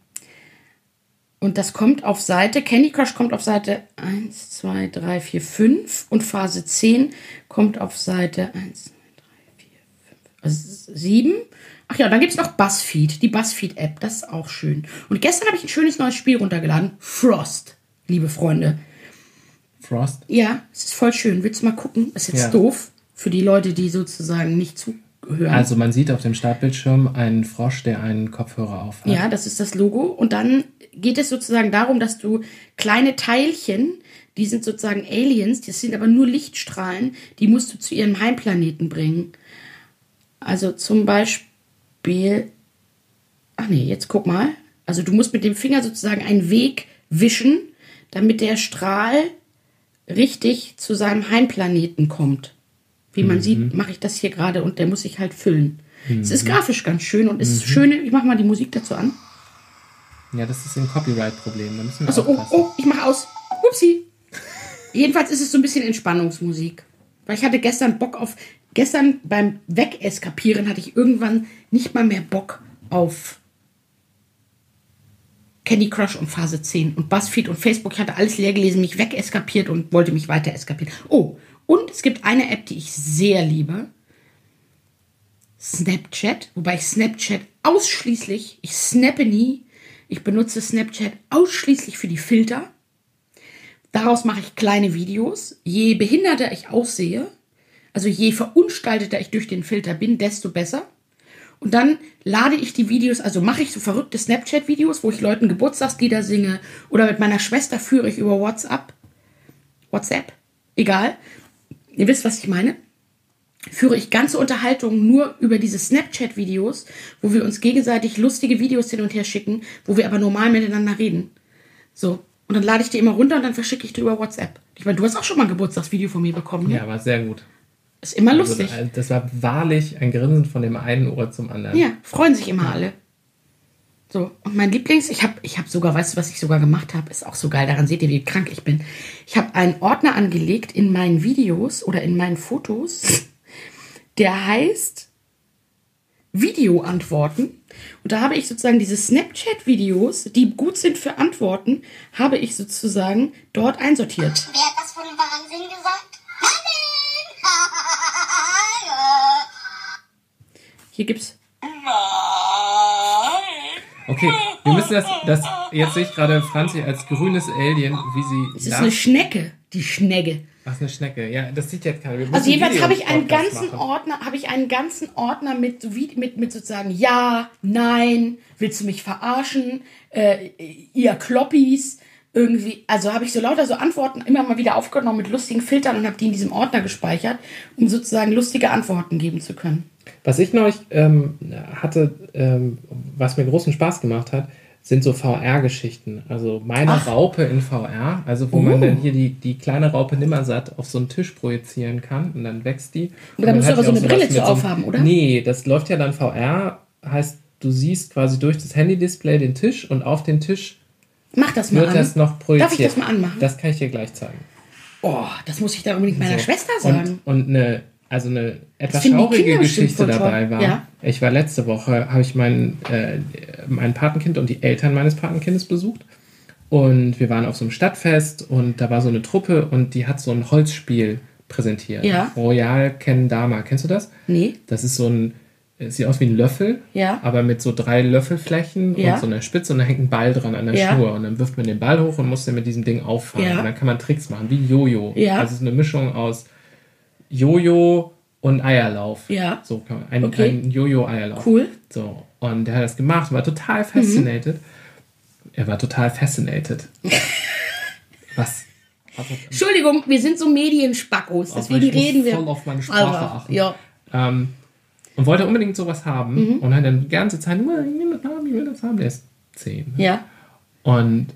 und das kommt auf Seite, Candy Crush kommt auf Seite 1, 2, 3, 4, 5 und Phase 10 kommt auf Seite 1, 2, 3, 4, 5, also 7. Ach ja, dann gibt es noch Buzzfeed, die Buzzfeed-App, das ist auch schön. Und gestern habe ich ein schönes neues Spiel runtergeladen, Frost, liebe Freunde. Frost? Ja, es ist voll schön. Willst du mal gucken? Ist jetzt Ja. doof für die Leute, die sozusagen nicht zuhören. Also man sieht auf dem Startbildschirm einen Frosch, der einen Kopfhörer aufhat. Ja, das ist das Logo. Und dann geht es sozusagen darum, dass du kleine Teilchen, die sind sozusagen Aliens, das sind aber nur Lichtstrahlen, die musst du zu ihrem Heimplaneten bringen. Also zum Beispiel, ach nee, jetzt guck mal. Also du musst mit dem Finger sozusagen einen Weg wischen, damit der Strahl richtig zu seinem Heimplaneten kommt. Wie man sieht, mache ich das hier gerade und der muss sich halt füllen. Es ist grafisch ganz schön und es ist schöne, ich mache mal die Musik dazu an. Ja, das ist ein Copyright-Problem. Da müssen wir Also, oh, oh, ich mache aus. Upsi. Jedenfalls ist es so ein bisschen Entspannungsmusik. Weil ich hatte gestern Bock auf. Gestern beim Wegeskapieren hatte ich irgendwann nicht mal mehr Bock auf Candy Crush und Phase 10 und Buzzfeed und Facebook. Ich hatte alles leer gelesen, mich wegeskapiert und wollte mich weiter eskapieren. Oh, und es gibt eine App, die ich sehr liebe. Snapchat, wobei ich Snapchat ausschließlich, ich snappe nie, ich benutze Snapchat ausschließlich für die Filter. Daraus mache ich kleine Videos. Je behinderter ich aussehe, also je verunstalteter ich durch den Filter bin, desto besser. Und dann lade ich die Videos, also mache ich so verrückte Snapchat-Videos, wo ich Leuten Geburtstagslieder singe oder mit meiner Schwester führe ich über WhatsApp. WhatsApp, egal. Ihr wisst, was ich meine führe ich ganze Unterhaltungen nur über diese Snapchat-Videos, wo wir uns gegenseitig lustige Videos hin und her schicken, wo wir aber normal miteinander reden. So. Und dann lade ich die immer runter und dann verschicke ich die über WhatsApp. Ich meine, du hast auch schon mal ein Geburtstagsvideo von mir bekommen. Ne? Ja, war sehr gut. Ist immer Also, lustig. äh, das war wahrlich ein Grinsen von dem einen Ohr zum anderen. Ja, freuen sich immer alle. So, und mein Lieblings, ich habe ich hab sogar, weißt du, was ich sogar gemacht habe? Ist auch so geil, daran seht ihr, wie krank ich bin. Ich habe einen Ordner angelegt in meinen Videos oder in meinen Fotos, der heißt Videoantworten. Und da habe ich sozusagen diese Snapchat-Videos, die gut sind für Antworten, habe ich sozusagen dort einsortiert. Wer hat das von dem Wahnsinn gesagt? <laughs> Hier gibt's. Okay, wir müssen das, das jetzt sehe ich gerade Franzi als grünes Alien, wie sie. Es ist eine Schnecke, die Schnecke. Ach, eine Schnecke. Ja, das sieht jetzt keiner. Also jedenfalls habe ich einen ganzen machen. Ordner, habe ich einen ganzen Ordner mit, wie- mit, mit sozusagen Ja, Nein, willst du mich verarschen, äh, ihr Kloppis, irgendwie, also habe ich so lauter so Antworten immer mal wieder aufgenommen mit lustigen Filtern und habe die in diesem Ordner gespeichert, um sozusagen lustige Antworten geben zu können. Was ich neulich ähm, hatte, ähm, was mir großen Spaß gemacht hat, sind so VR-Geschichten. Also meine Ach. Raupe in VR, also wo Uh. man dann hier die, die kleine Raupe Nimmersatt auf so einen Tisch projizieren kann und dann wächst die. Und da musst du aber so eine Brille zu mit so einem- aufhaben, oder? Nee, das läuft ja dann VR, heißt, du siehst quasi durch das Handy-Display den Tisch und auf den Tisch Mach das mal wird an. das noch projiziert. Darf ich das mal anmachen? Das kann ich dir gleich zeigen. oh, das muss ich da unbedingt meiner So. Schwester sagen. Und, und eine, also eine etwas bestimmt Geschichte dabei war. Ja. Ich war letzte Woche, habe ich mein, äh, mein Patenkind und die Eltern meines Patenkindes besucht. Und wir waren auf so einem Stadtfest und da war so eine Truppe und die hat so ein Holzspiel präsentiert. Ja. Royal Kendama. Kennst du das? nee. Das ist so ein, sieht aus wie ein Löffel, Ja. aber mit so drei Löffelflächen Ja. und so einer Spitze und da hängt ein Ball dran an der Ja. Schnur. Und dann wirft man den Ball hoch und muss den mit diesem Ding auffangen. Und dann kann man Tricks machen, wie Jojo. Ja. Also es ist eine Mischung aus Jojo und Eierlauf. Ja. So kann man, ein, Okay. ein Jojo-Eierlauf. Cool. So. Und der hat das gemacht, war total fascinated. Er war total fascinated. <laughs> Was? Entschuldigung, wir sind so Medienspackos, deswegen reden wir. voll auf meine Sprache Also, achten. Ja. Ähm, und wollte unbedingt sowas haben Mhm. und hat dann die ganze Zeit immer, ich will das haben, ich will das haben. Der ist zehn. Ja. Und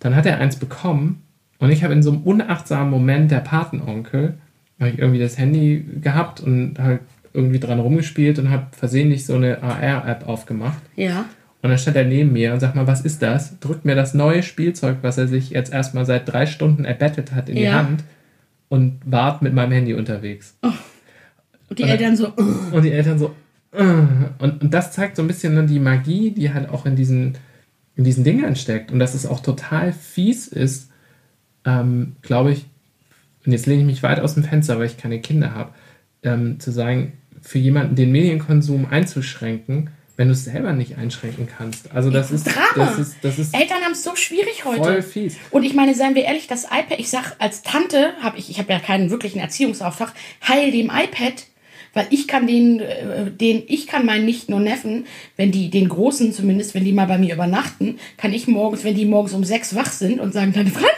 dann hat er eins bekommen und ich habe in so einem unachtsamen Moment der Patenonkel, habe ich irgendwie das Handy gehabt und halt irgendwie dran rumgespielt und habe versehentlich so eine AR-App aufgemacht. Ja. Und dann stand er neben mir und sagt mal, was ist das? Drückt mir das neue Spielzeug, was er sich jetzt erstmal seit drei Stunden erbettelt hat, in die Ja. Hand und wart mit meinem Handy unterwegs. Und die Eltern so, Und die Eltern so, und, und das zeigt so ein bisschen ne, die Magie, die halt auch in diesen, in diesen Dingern steckt. Und dass es auch total fies ist, ähm, glaube ich, und jetzt lehne ich mich weit aus dem Fenster, weil ich keine Kinder habe, ähm, zu sagen, für jemanden den Medienkonsum einzuschränken, wenn du es selber nicht einschränken kannst. Also das ist, Drama. das ist, das ist Eltern haben es so schwierig heute. voll fies. Und ich meine, seien wir ehrlich, das iPad, ich sag als Tante, habe ich, ich habe ja keinen wirklichen Erziehungsauftrag, heil dem iPad, weil ich kann den, äh, den, ich kann meinen Nichten und Neffen, wenn die, den Großen zumindest, wenn die mal bei mir übernachten, kann ich morgens, wenn die morgens um sechs wach sind und sagen, Tante Franzi,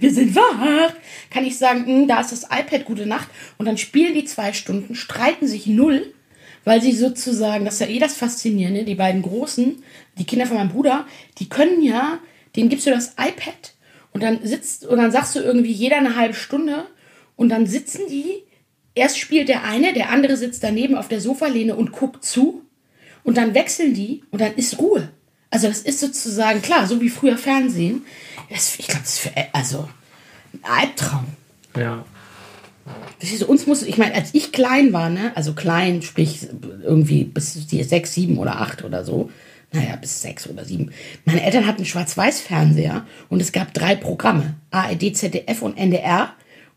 wir sind wach, kann ich sagen, "Hm, da ist das iPad, gute Nacht. Und dann spielen die zwei Stunden, streiten sich null, weil sie sozusagen, das ist ja eh das Faszinierende, die beiden Großen, die Kinder von meinem Bruder, die können ja, denen gibst du das iPad und dann sitzt, und dann sagst du irgendwie jeder eine halbe Stunde und dann sitzen die, erst spielt der eine, der andere sitzt daneben auf der Sofalehne und guckt zu und dann wechseln die und dann ist Ruhe. Also das ist sozusagen, klar, so wie früher Fernsehen. Das, ich glaube, das ist für, also ein Albtraum. Ja. Das ist, uns muss, ich meine, als ich klein war, ne, also klein, sprich irgendwie bis die sechs, sieben oder acht oder so, naja, bis sechs oder sieben. Meine Eltern hatten einen Schwarz-Weiß-Fernseher und es gab drei Programme, ARD, ZDF und NDR.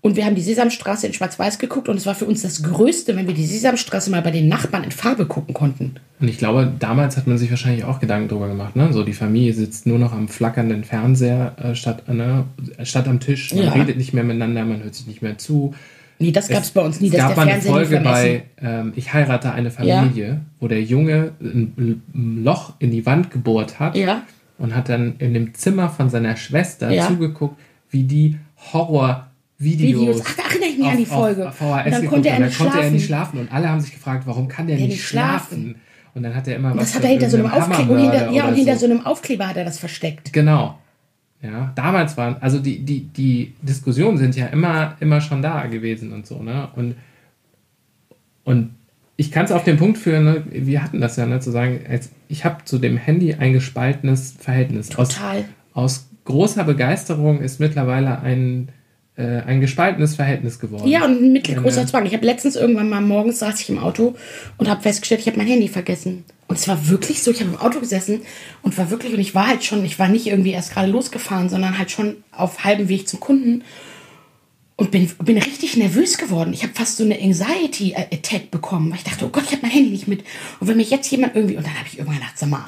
Und wir haben die Sesamstraße in Schwarz-Weiß geguckt und es war für uns das Größte, wenn wir die Sesamstraße mal bei den Nachbarn in Farbe gucken konnten. Und ich glaube, damals hat man sich wahrscheinlich auch Gedanken drüber gemacht, ne? So, die Familie sitzt nur noch am flackernden Fernseher äh, statt, ne? statt am Tisch. Man Ja. redet nicht mehr miteinander, man hört sich nicht mehr zu. Nee, das gab es bei uns nie, Es gab der mal eine Folge bei ähm, Ich heirate eine Familie, wo der Junge ein, Loch in die Wand gebohrt hat Ja. und hat dann in dem Zimmer von seiner Schwester Ja. zugeguckt, wie die Horror Videos. Videos. Ach, da erinnere ich mich an die Folge. Auf VHS Und dann konnte er und dann nicht konnte er schlafen. nicht schlafen. Und alle haben sich gefragt, warum kann der Der nicht nicht schlafen? schlafen. Und dann hat er immer was das hat er hinter so einem Aufkleber, und hinter, ja, und hinter so einem Aufkleber hat er das versteckt. Genau. Ja, damals waren, also die, die, die Diskussionen sind ja immer, immer schon da gewesen und so, ne? Und, und ich kann es auf den Punkt führen, ne? wir hatten das ja, ne? zu sagen, ich habe zu dem Handy ein gespaltenes Verhältnis. Total. Aus, aus großer Begeisterung ist mittlerweile ein, äh, ein gespaltenes Verhältnis geworden. Ja, und ein mittelgroßer Ja. Zwang. Ich habe letztens irgendwann mal morgens saß ich im Auto und habe festgestellt, ich habe mein Handy vergessen. Und es war wirklich so, ich habe im Auto gesessen und war wirklich, und ich war halt schon, ich war nicht irgendwie erst gerade losgefahren, sondern halt schon auf halbem Weg zum Kunden. und bin, bin richtig nervös geworden. Ich habe fast so eine Anxiety-Attack bekommen, weil ich dachte, oh Gott, ich habe mein Handy nicht mit. Und wenn mich jetzt jemand irgendwie, und dann habe ich irgendwann gedacht, sag mal,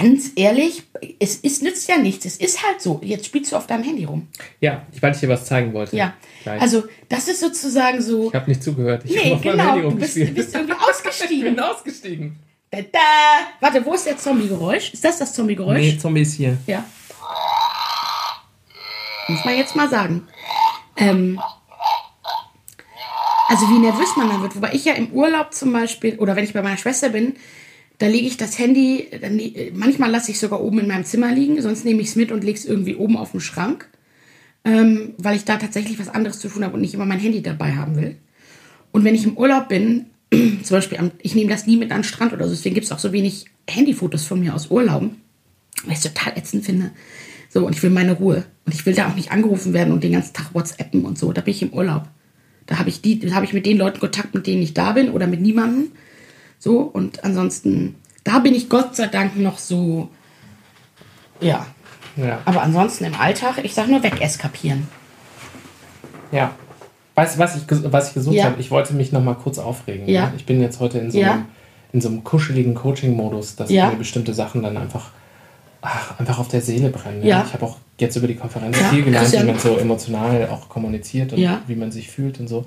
ganz ehrlich, es ist, nützt ja nichts. Es ist halt so. Jetzt spielst du auf deinem Handy rum. Ja, ich weil ich dir was zeigen wollte. Ja. Gleich. Also, das ist sozusagen so. ich habe nicht zugehört. Ich Nee, hab auf meinem genau. Handy Du bist, rumgespielt. bist irgendwie <laughs> ich ausgestiegen. bin ausgestiegen. Da, da. Warte, wo ist der Zombie-Geräusch? Ist das das Zombie-Geräusch? Nee, Zombie ist hier. Ja. Muss man jetzt mal sagen. Ähm, also wie nervös man dann wird. Wobei ich ja im Urlaub zum Beispiel, oder wenn ich bei meiner Schwester bin, da lege ich das Handy, dann, manchmal lasse ich sogar oben in meinem Zimmer liegen, sonst nehme ich es mit und lege es irgendwie oben auf den Schrank, ähm, weil ich da tatsächlich was anderes zu tun habe und nicht immer mein Handy dabei haben will. Und wenn ich im Urlaub bin, <clears throat> zum Beispiel, am, ich nehme das nie mit an den Strand oder so, deswegen gibt es auch so wenig Handyfotos von mir aus Urlauben, weil ich es total ätzend finde. So, und ich will meine Ruhe. Und ich will da auch nicht angerufen werden und den ganzen Tag WhatsAppen und so. Da bin ich im Urlaub. Da habe ich habe ich mit den Leuten Kontakt, mit denen ich da bin oder mit niemandem. So, und ansonsten, da bin ich Gott sei Dank noch so, ja. Ja. Aber ansonsten im Alltag, ich sag nur wegeskapieren. Ja. Weißt du, was ich, was ich gesucht Ja. habe? Ich wollte mich noch mal kurz aufregen. Ja. ne? Ich bin jetzt heute in so Ja. einem, in so einem kuscheligen Coaching-Modus, dass mir bestimmte Sachen dann einfach, ach, einfach auf der Seele brennen. Ja. Ich habe auch jetzt über die Konferenz viel gelernt, wie man so emotional auch kommuniziert und wie man sich fühlt und so.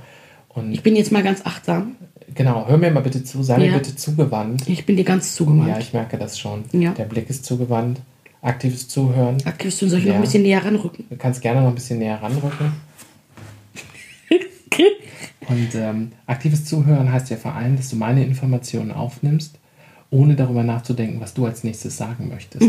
Und Ich bin jetzt mal ganz achtsam. genau, hör mir mal bitte zu, sei mir Ja. bitte zugewandt. Ich bin dir ganz zugewandt. Ja, ich merke das schon. Ja. Der Blick ist zugewandt. Aktives Zuhören. Aktivst du soll ich noch Ja. ein bisschen näher ranrücken? Du kannst gerne noch ein bisschen näher ranrücken. Und ähm, aktives Zuhören heißt ja vor allem, dass du meine Informationen aufnimmst, ohne darüber nachzudenken, was du als nächstes sagen möchtest.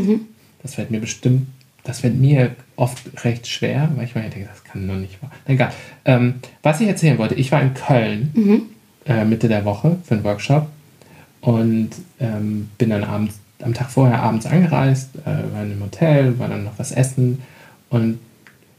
Das fällt mir bestimmt, das fällt mir oft recht schwer, weil ich mir denke, das kann doch nicht wahr. Egal. Ähm, was ich erzählen wollte, ich war in Köln äh, Mitte der Woche für einen Workshop und ähm, bin dann abends, am Tag vorher abends angereist, äh, war in einem Hotel, war dann noch was essen und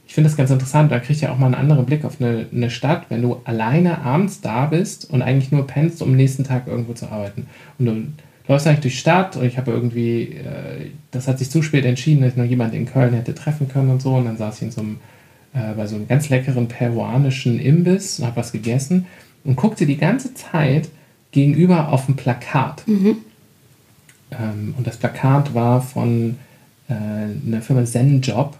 ich finde das ganz interessant, da kriegt ja auch mal einen anderen Blick auf eine, eine Stadt, wenn du alleine abends da bist und eigentlich nur pennst, um am nächsten Tag irgendwo zu arbeiten. Und du läufst eigentlich durch die Stadt und ich habe irgendwie, äh, das hat sich zu spät entschieden, dass ich noch jemanden in Köln hätte treffen können und so. Und dann saß ich in so einem, äh, bei so einem ganz leckeren peruanischen Imbiss und habe was gegessen und guckte die ganze Zeit gegenüber auf ein Plakat. Ähm, und das Plakat war von äh, einer Firma Zen Job.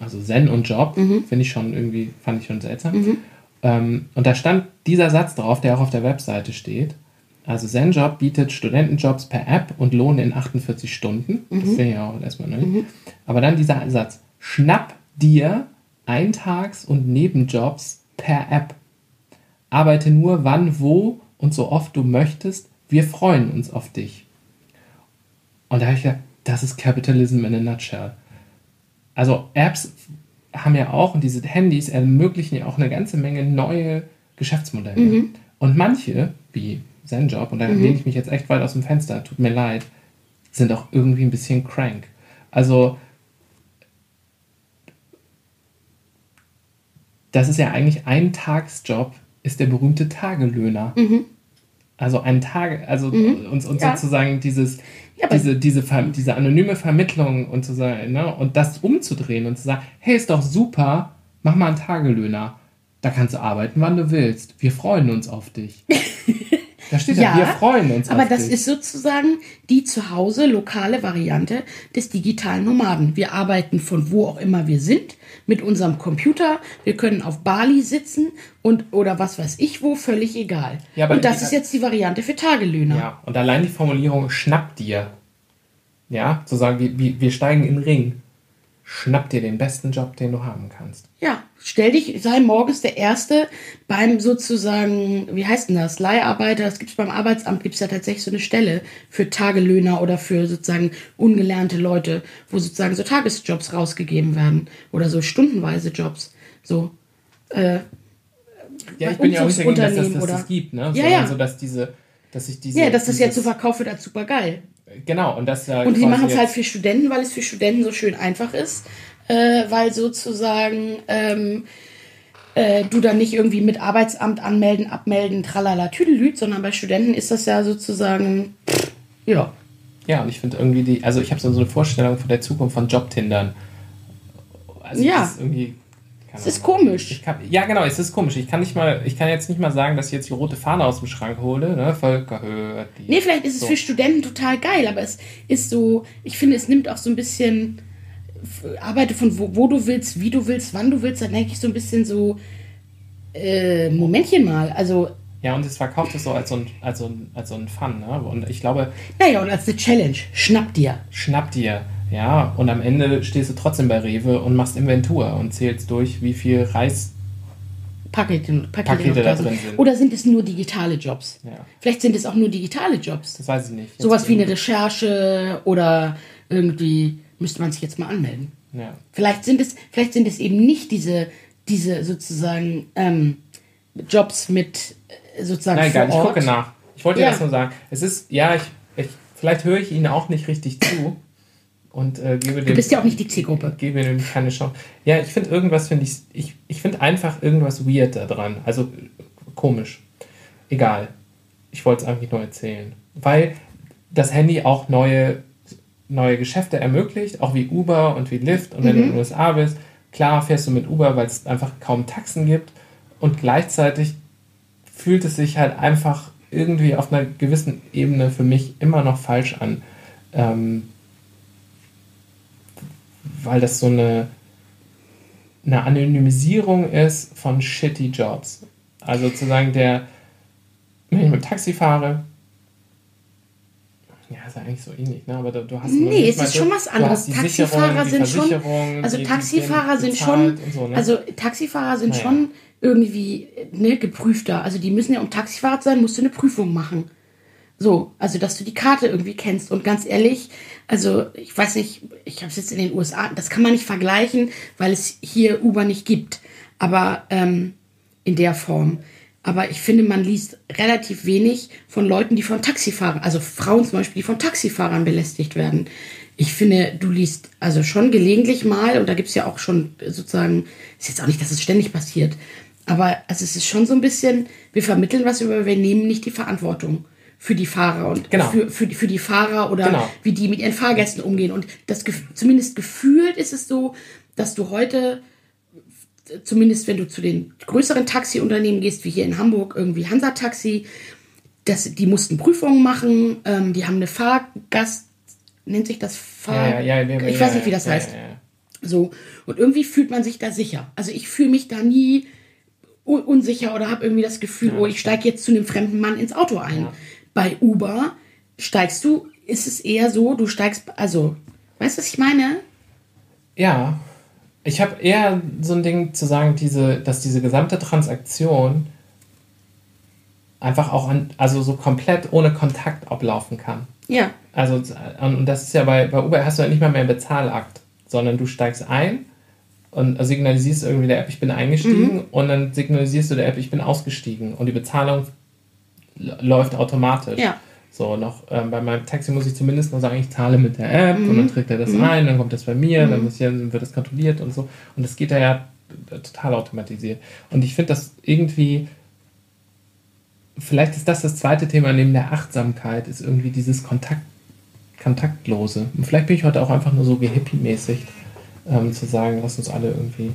Also Zen und Job, finde ich schon irgendwie, fand ich schon seltsam. Ähm, und da stand dieser Satz drauf, der auch auf der Webseite steht. Also Zen Job bietet Studentenjobs per App und Lohn in 48 Stunden. Das finde ich ja auch erstmal neu. Aber dann dieser Satz, schnapp dir Eintags- und Nebenjobs per App. Arbeite nur wann, wo und so oft du möchtest. Wir freuen uns auf dich. Und da habe ich gedacht, das ist Capitalism in a nutshell. Also Apps haben ja auch und diese Handys ermöglichen ja auch eine ganze Menge neue Geschäftsmodelle. Und manche, wie ZenJob, und da lehne ich mich jetzt echt weit aus dem Fenster, tut mir leid, sind auch irgendwie ein bisschen crank. Also das ist ja eigentlich ein Tagsjob, ist der berühmte Tagelöhner. Also ein Tag, also und, und Ja. sozusagen dieses, Ja, diese, diese, diese anonyme Vermittlung und zu sagen, ne, und das umzudrehen und zu sagen, hey, ist doch super, mach mal einen Tagelöhner. Da kannst du arbeiten, wann du willst. Wir freuen uns auf dich. <laughs> Da steht ja, Ja, wir freuen uns Aber das dich. ist sozusagen die zu Hause lokale Variante des digitalen Nomaden. Wir arbeiten von wo auch immer wir sind mit unserem Computer. Wir können auf Bali sitzen und oder was weiß ich wo, völlig egal. Ja, aber und das ist jetzt die Variante für Tagelöhner. Ja, und allein die Formulierung schnapp dir. Ja, zu sagen, wir, wir, wir steigen in den Ring. Schnapp dir den besten Job, den du haben kannst. Ja, stell dich, sei morgens der Erste beim sozusagen, wie heißt denn das, Leiharbeiter, das gibt's beim Arbeitsamt, gibt's ja tatsächlich so eine Stelle für Tagelöhner oder für sozusagen ungelernte Leute, wo sozusagen so Tagesjobs rausgegeben werden oder so stundenweise Jobs. So, Ja, Bei ich bin ja auch nicht dagegen, dass das, dass das gibt, ne? Ja, Sondern ja. so, dass diese, dass ich diese. ja, dass das jetzt so verkauft wird als super geil. Genau, und das ja. Und die machen es halt für Studenten, weil es für Studenten so schön einfach ist, äh, weil sozusagen ähm, äh, du dann nicht irgendwie mit Arbeitsamt anmelden, abmelden, tralala, tüdelüt, sondern bei Studenten ist das ja sozusagen, pff, ja. Ja, und ich finde irgendwie die. Also, ich habe so, eine Vorstellung von der Zukunft von Jobtindern. Also, Ja. irgendwie. Es ist komisch. Kann, ja, genau, es ist komisch. Ich kann nicht mal, ich kann jetzt nicht mal sagen, dass ich jetzt die rote Fahne aus dem Schrank hole. Ne? Volker hört die. Nee, vielleicht ist es So. für Studenten total geil, aber es ist so, ich finde, es nimmt auch so ein bisschen, arbeite von wo, wo du willst, wie du willst, wann du willst, dann denke ich so ein bisschen so, äh, Momentchen mal, also, Ja, und es verkauft es so als so ein, als so ein, als so ein Fun. Ne? Und ich glaube, naja, und als eine Challenge, schnapp dir. schnapp dir. Ja, und am Ende stehst du trotzdem bei Rewe und machst Inventur und zählst durch, wie viel Reis. Pakete, Pakete, Pakete da sind. drin sind. Oder sind es nur digitale Jobs? Ja. Vielleicht sind es auch nur digitale Jobs. Das weiß ich nicht. Jetzt Sowas wie eine Recherche oder irgendwie müsste man sich jetzt mal anmelden. Ja. Vielleicht sind es, vielleicht sind es eben nicht diese, diese sozusagen ähm, Jobs mit äh, sozusagen Nein, egal, vor ich gucke nach. Ich wollte dir Ja. das nur sagen. Es ist, ja, ich, ich vielleicht höre ich Ihnen auch nicht richtig zu und äh, gebe dem. Du bist ja auch nicht die Zielgruppe. Gebe dem keine Chance. Ja, ich finde irgendwas, finde ich, ich, ich finde einfach irgendwas weird da dran. Also komisch. Egal. Ich wollte es eigentlich nur erzählen. Weil das Handy auch neue, neue Geschäfte ermöglicht, auch wie Uber und wie Lyft. Und wenn du in den USA bist, klar fährst du mit Uber, weil es einfach kaum Taxen gibt. Und gleichzeitig fühlt es sich halt einfach irgendwie auf einer gewissen Ebene für mich immer noch falsch an. Ähm, weil das so eine, eine Anonymisierung ist von shitty Jobs. Also sozusagen der, wenn ich mit Taxi fahre, ja, ist ja eigentlich so ähnlich, ne? Aber du, hast Nee, es ist schon was anderes. Taxifahrer die sind schon, Versicherung, also Taxifahrer sind schon, so, ne? also Taxifahrer sind Naja. schon irgendwie ne, geprüfter. Also die müssen ja, um Taxifahrer zu sein, musst du eine Prüfung machen. So, also dass du die Karte irgendwie kennst. Und ganz ehrlich, also ich weiß nicht, ich habe es jetzt in den USA, das kann man nicht vergleichen, weil es hier Uber nicht gibt. Aber ähm, in der Form. Aber ich finde, man liest relativ wenig von Leuten, die von Taxifahrern, also Frauen zum Beispiel, die von Taxifahrern belästigt werden. Ich finde, du liest also schon gelegentlich mal, und da gibt es ja auch schon sozusagen, ist jetzt auch nicht, dass es ständig passiert, aber also es ist schon so ein bisschen, wir vermitteln was über, wir nehmen nicht die Verantwortung für die Fahrer und Genau. für, für, die- für die Fahrer oder Genau. wie die mit ihren Fahrgästen umgehen. Und das zumindest gefühlt ist es so, dass du heute zumindest wenn du zu den größeren Taxiunternehmen gehst, wie hier in Hamburg, irgendwie Hansa Taxi, das, die mussten Prüfungen machen, ähm, die haben eine Fahrgast, nennt sich das Fahr... ja, ja, ja, ich weiß nicht, wie das heißt. So. Und irgendwie fühlt man sich da sicher. Also ich fühle mich da nie un unsicher oder habe irgendwie das Gefühl, oh, ich steige jetzt zu einem fremden Mann ins Auto ein. Bei Uber steigst du, ist es eher so, du steigst, also, weißt du, was ich meine? Ja, ich habe eher so ein Ding zu sagen, diese, dass diese gesamte Transaktion einfach auch an, also so komplett ohne Kontakt ablaufen kann. Ja. Also, und das ist ja bei, bei Uber hast du ja nicht mal mehr einen Bezahlakt, sondern du steigst ein und signalisierst irgendwie der App, ich bin eingestiegen und dann signalisierst du der App, ich bin ausgestiegen und die Bezahlung läuft automatisch. Ja. So, noch ähm, bei meinem Taxi muss ich zumindest noch sagen, ich zahle mit der App und dann trägt er das ein, dann kommt das bei mir, dann, muss ich, dann wird das kontrolliert und so. Und das geht da ja total automatisiert. Und ich finde das irgendwie, vielleicht ist das das zweite Thema neben der Achtsamkeit, ist irgendwie dieses Kontakt, Kontaktlose. Und vielleicht bin ich heute auch einfach nur so gehippie-mäßig, ähm, zu sagen, lass uns alle irgendwie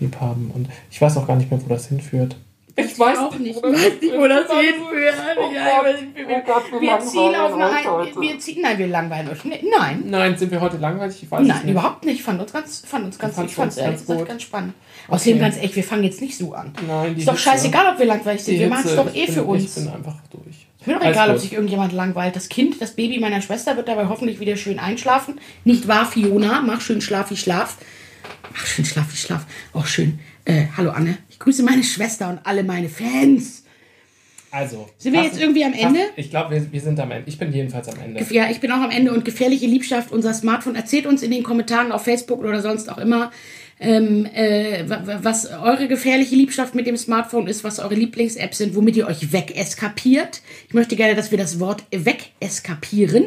lieb haben. Und ich weiß auch gar nicht mehr, wo das hinführt. Ich weiß auch nicht. wo das Ich weiß nicht, wo das hinführt. Oh Ja, wir, oh Gott, wir wir ziehen auf eine ein, wir ziehen, nein, wir langweilen euch. Nein, Nein, sind wir heute langweilig? Ich weiß nein, nicht. überhaupt nicht. Fand uns ganz, fand uns ganz, fand ich fand es ehrlich ganz gesagt ganz spannend. Außerdem Okay. ganz echt, wir fangen jetzt nicht so an. Nein, die ist doch Hitze. scheißegal, ob wir langweilig sind. Die Wir machen es doch eh ich für bin, uns. Ich bin einfach durch. Ist mir doch Alles egal, ob gut. sich irgendjemand langweilt. Das Kind, das Baby meiner Schwester wird dabei hoffentlich wieder schön einschlafen. Nicht wahr, Fiona? Mach schön Schlafi Schlaf. Mach schön Schlafi Schlaf. Auch schön. Äh, hallo Anne. Ich grüße meine Schwester und alle meine Fans. Also. Sind wir fast- jetzt irgendwie am Ende? Ich glaube, wir, wir sind am Ende. Ich bin jedenfalls am Ende. Ja, ich bin auch am Ende und gefährliche Liebschaft, unser Smartphone. Erzählt uns in den Kommentaren auf Facebook oder sonst auch immer, ähm, äh, wa- wa- was eure gefährliche Liebschaft mit dem Smartphone ist, was eure Lieblings-Apps sind, womit ihr euch wegeskapiert. Ich möchte gerne, dass wir das Wort wegeskapieren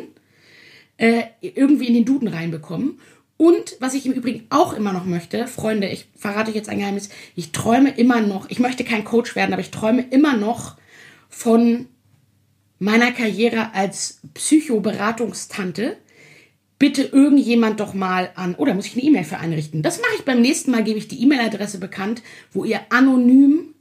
äh, irgendwie in den Duden reinbekommen. Und was ich im Übrigen auch immer noch möchte, Freunde, ich verrate euch jetzt ein Geheimnis, ich träume immer noch, ich möchte kein Coach werden, aber ich träume immer noch von meiner Karriere als Psychoberatungstante, bitte irgendjemand doch mal an, oder muss ich eine E-Mail für einrichten? Das mache ich beim nächsten Mal, gebe ich die E-Mail-Adresse bekannt, wo ihr anonym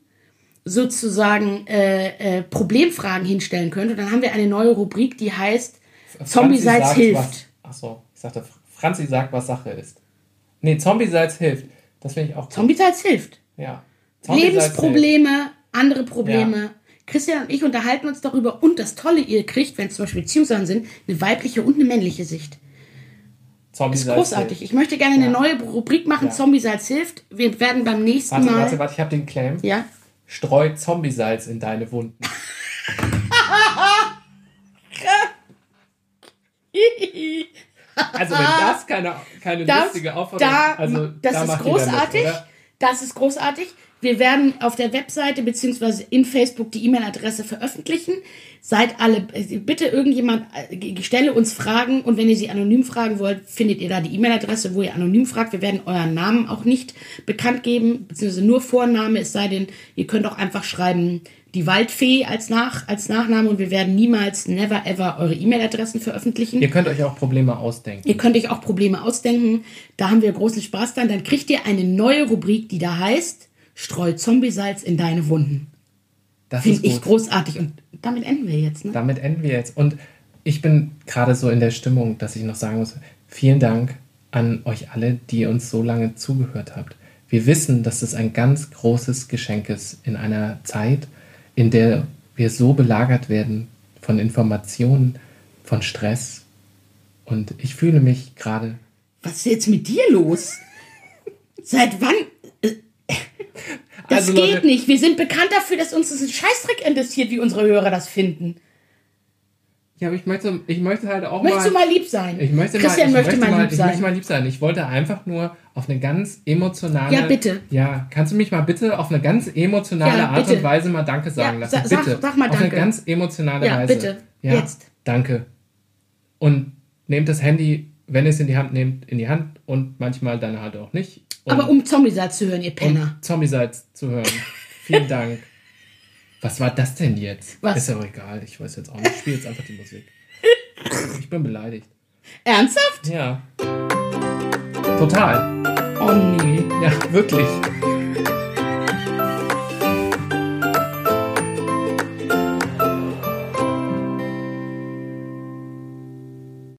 sozusagen äh, äh, Problemfragen hinstellen könnt. Und dann haben wir eine neue Rubrik, die heißt Zombie sagt, hilft. Achso, ich sagte, Franzi sagt, was Sache ist. Nee, Zombie Salz hilft. Das finde ich auch gut. Zombie Salz hilft. Ja. Zombie Salz hilft. Lebensprobleme, andere Probleme. Ja. Christian und ich unterhalten uns darüber. Und das Tolle, ihr kriegt, wenn es zum Beispiel Beziehungssachen sind, eine weibliche und eine männliche Sicht. Zombie Ist großartig. hilft. Ich möchte gerne eine Ja. neue Rubrik machen, Ja. Zombie Salz hilft. Wir werden beim nächsten Warte, Mal. warte, warte, ich habe den Claim. Ja. Streu Zombie-Salz in deine Wunden. <laughs> <laughs> <laughs> Also wenn das keine, keine Das, lustige Aufforderung da, also das da ist mit, großartig. oder? das ist großartig. Wir werden auf der Webseite beziehungsweise in Facebook die E-Mail-Adresse veröffentlichen. Seid alle, äh, bitte irgendjemand, äh, stelle uns Fragen und wenn ihr sie anonym fragen wollt, findet ihr da die E-Mail-Adresse, wo ihr anonym fragt. Wir werden euren Namen auch nicht bekannt geben, beziehungsweise nur Vorname, es sei denn, ihr könnt auch einfach schreiben, die Waldfee als, Nach, als Nachname und wir werden niemals, never ever eure E-Mail-Adressen veröffentlichen. Ihr könnt euch auch Probleme ausdenken. Ihr könnt euch auch Probleme ausdenken. Da haben wir großen Spaß dran. Dann kriegt ihr eine neue Rubrik, die da heißt Streu Zombiesalz in deine Wunden. Das Finde ich großartig. Und damit enden wir jetzt. Ne? Damit enden wir jetzt. Und ich bin gerade so in der Stimmung, dass ich noch sagen muss, vielen Dank an euch alle, die uns so lange zugehört habt. Wir wissen, dass es ein ganz großes Geschenk ist in einer Zeit, in der wir so belagert werden von Informationen, von Stress. Und ich fühle mich gerade Was ist jetzt mit dir los? Seit wann? Das Also, geht Leute- nicht. Wir sind bekannt dafür, dass uns das ein Scheißdreck interessiert, wie unsere Hörer das finden. Ja, aber ich möchte, ich möchte halt auch Möchtest du mal. mal lieb sein? Ich möchte Christian mal, ich möchte, mal lieb ich sein. möchte mal lieb sein. Ich wollte einfach nur auf eine ganz emotionale. Ja, bitte. Ja, kannst du mich mal bitte auf eine ganz emotionale Ja, Art und Weise mal Danke sagen Ja, lassen? sa- sag- bitte. sag mal Auf Danke. eine ganz emotionale Ja, Weise. bitte. Ja, Jetzt. Danke. Und nehmt das Handy, wenn ihr es in die Hand nehmt, in die Hand und manchmal dann halt auch nicht. Aber um Zombiesalz zu hören, ihr Penner. und Zombie-Salz zu hören. <laughs> Vielen Dank. Was war das denn jetzt? Was? Ist ja auch egal. Ich weiß jetzt auch nicht. Ich spiele jetzt einfach die Musik. Ich bin beleidigt. Ernsthaft? Ja. Total. Oh nee. Ja, wirklich.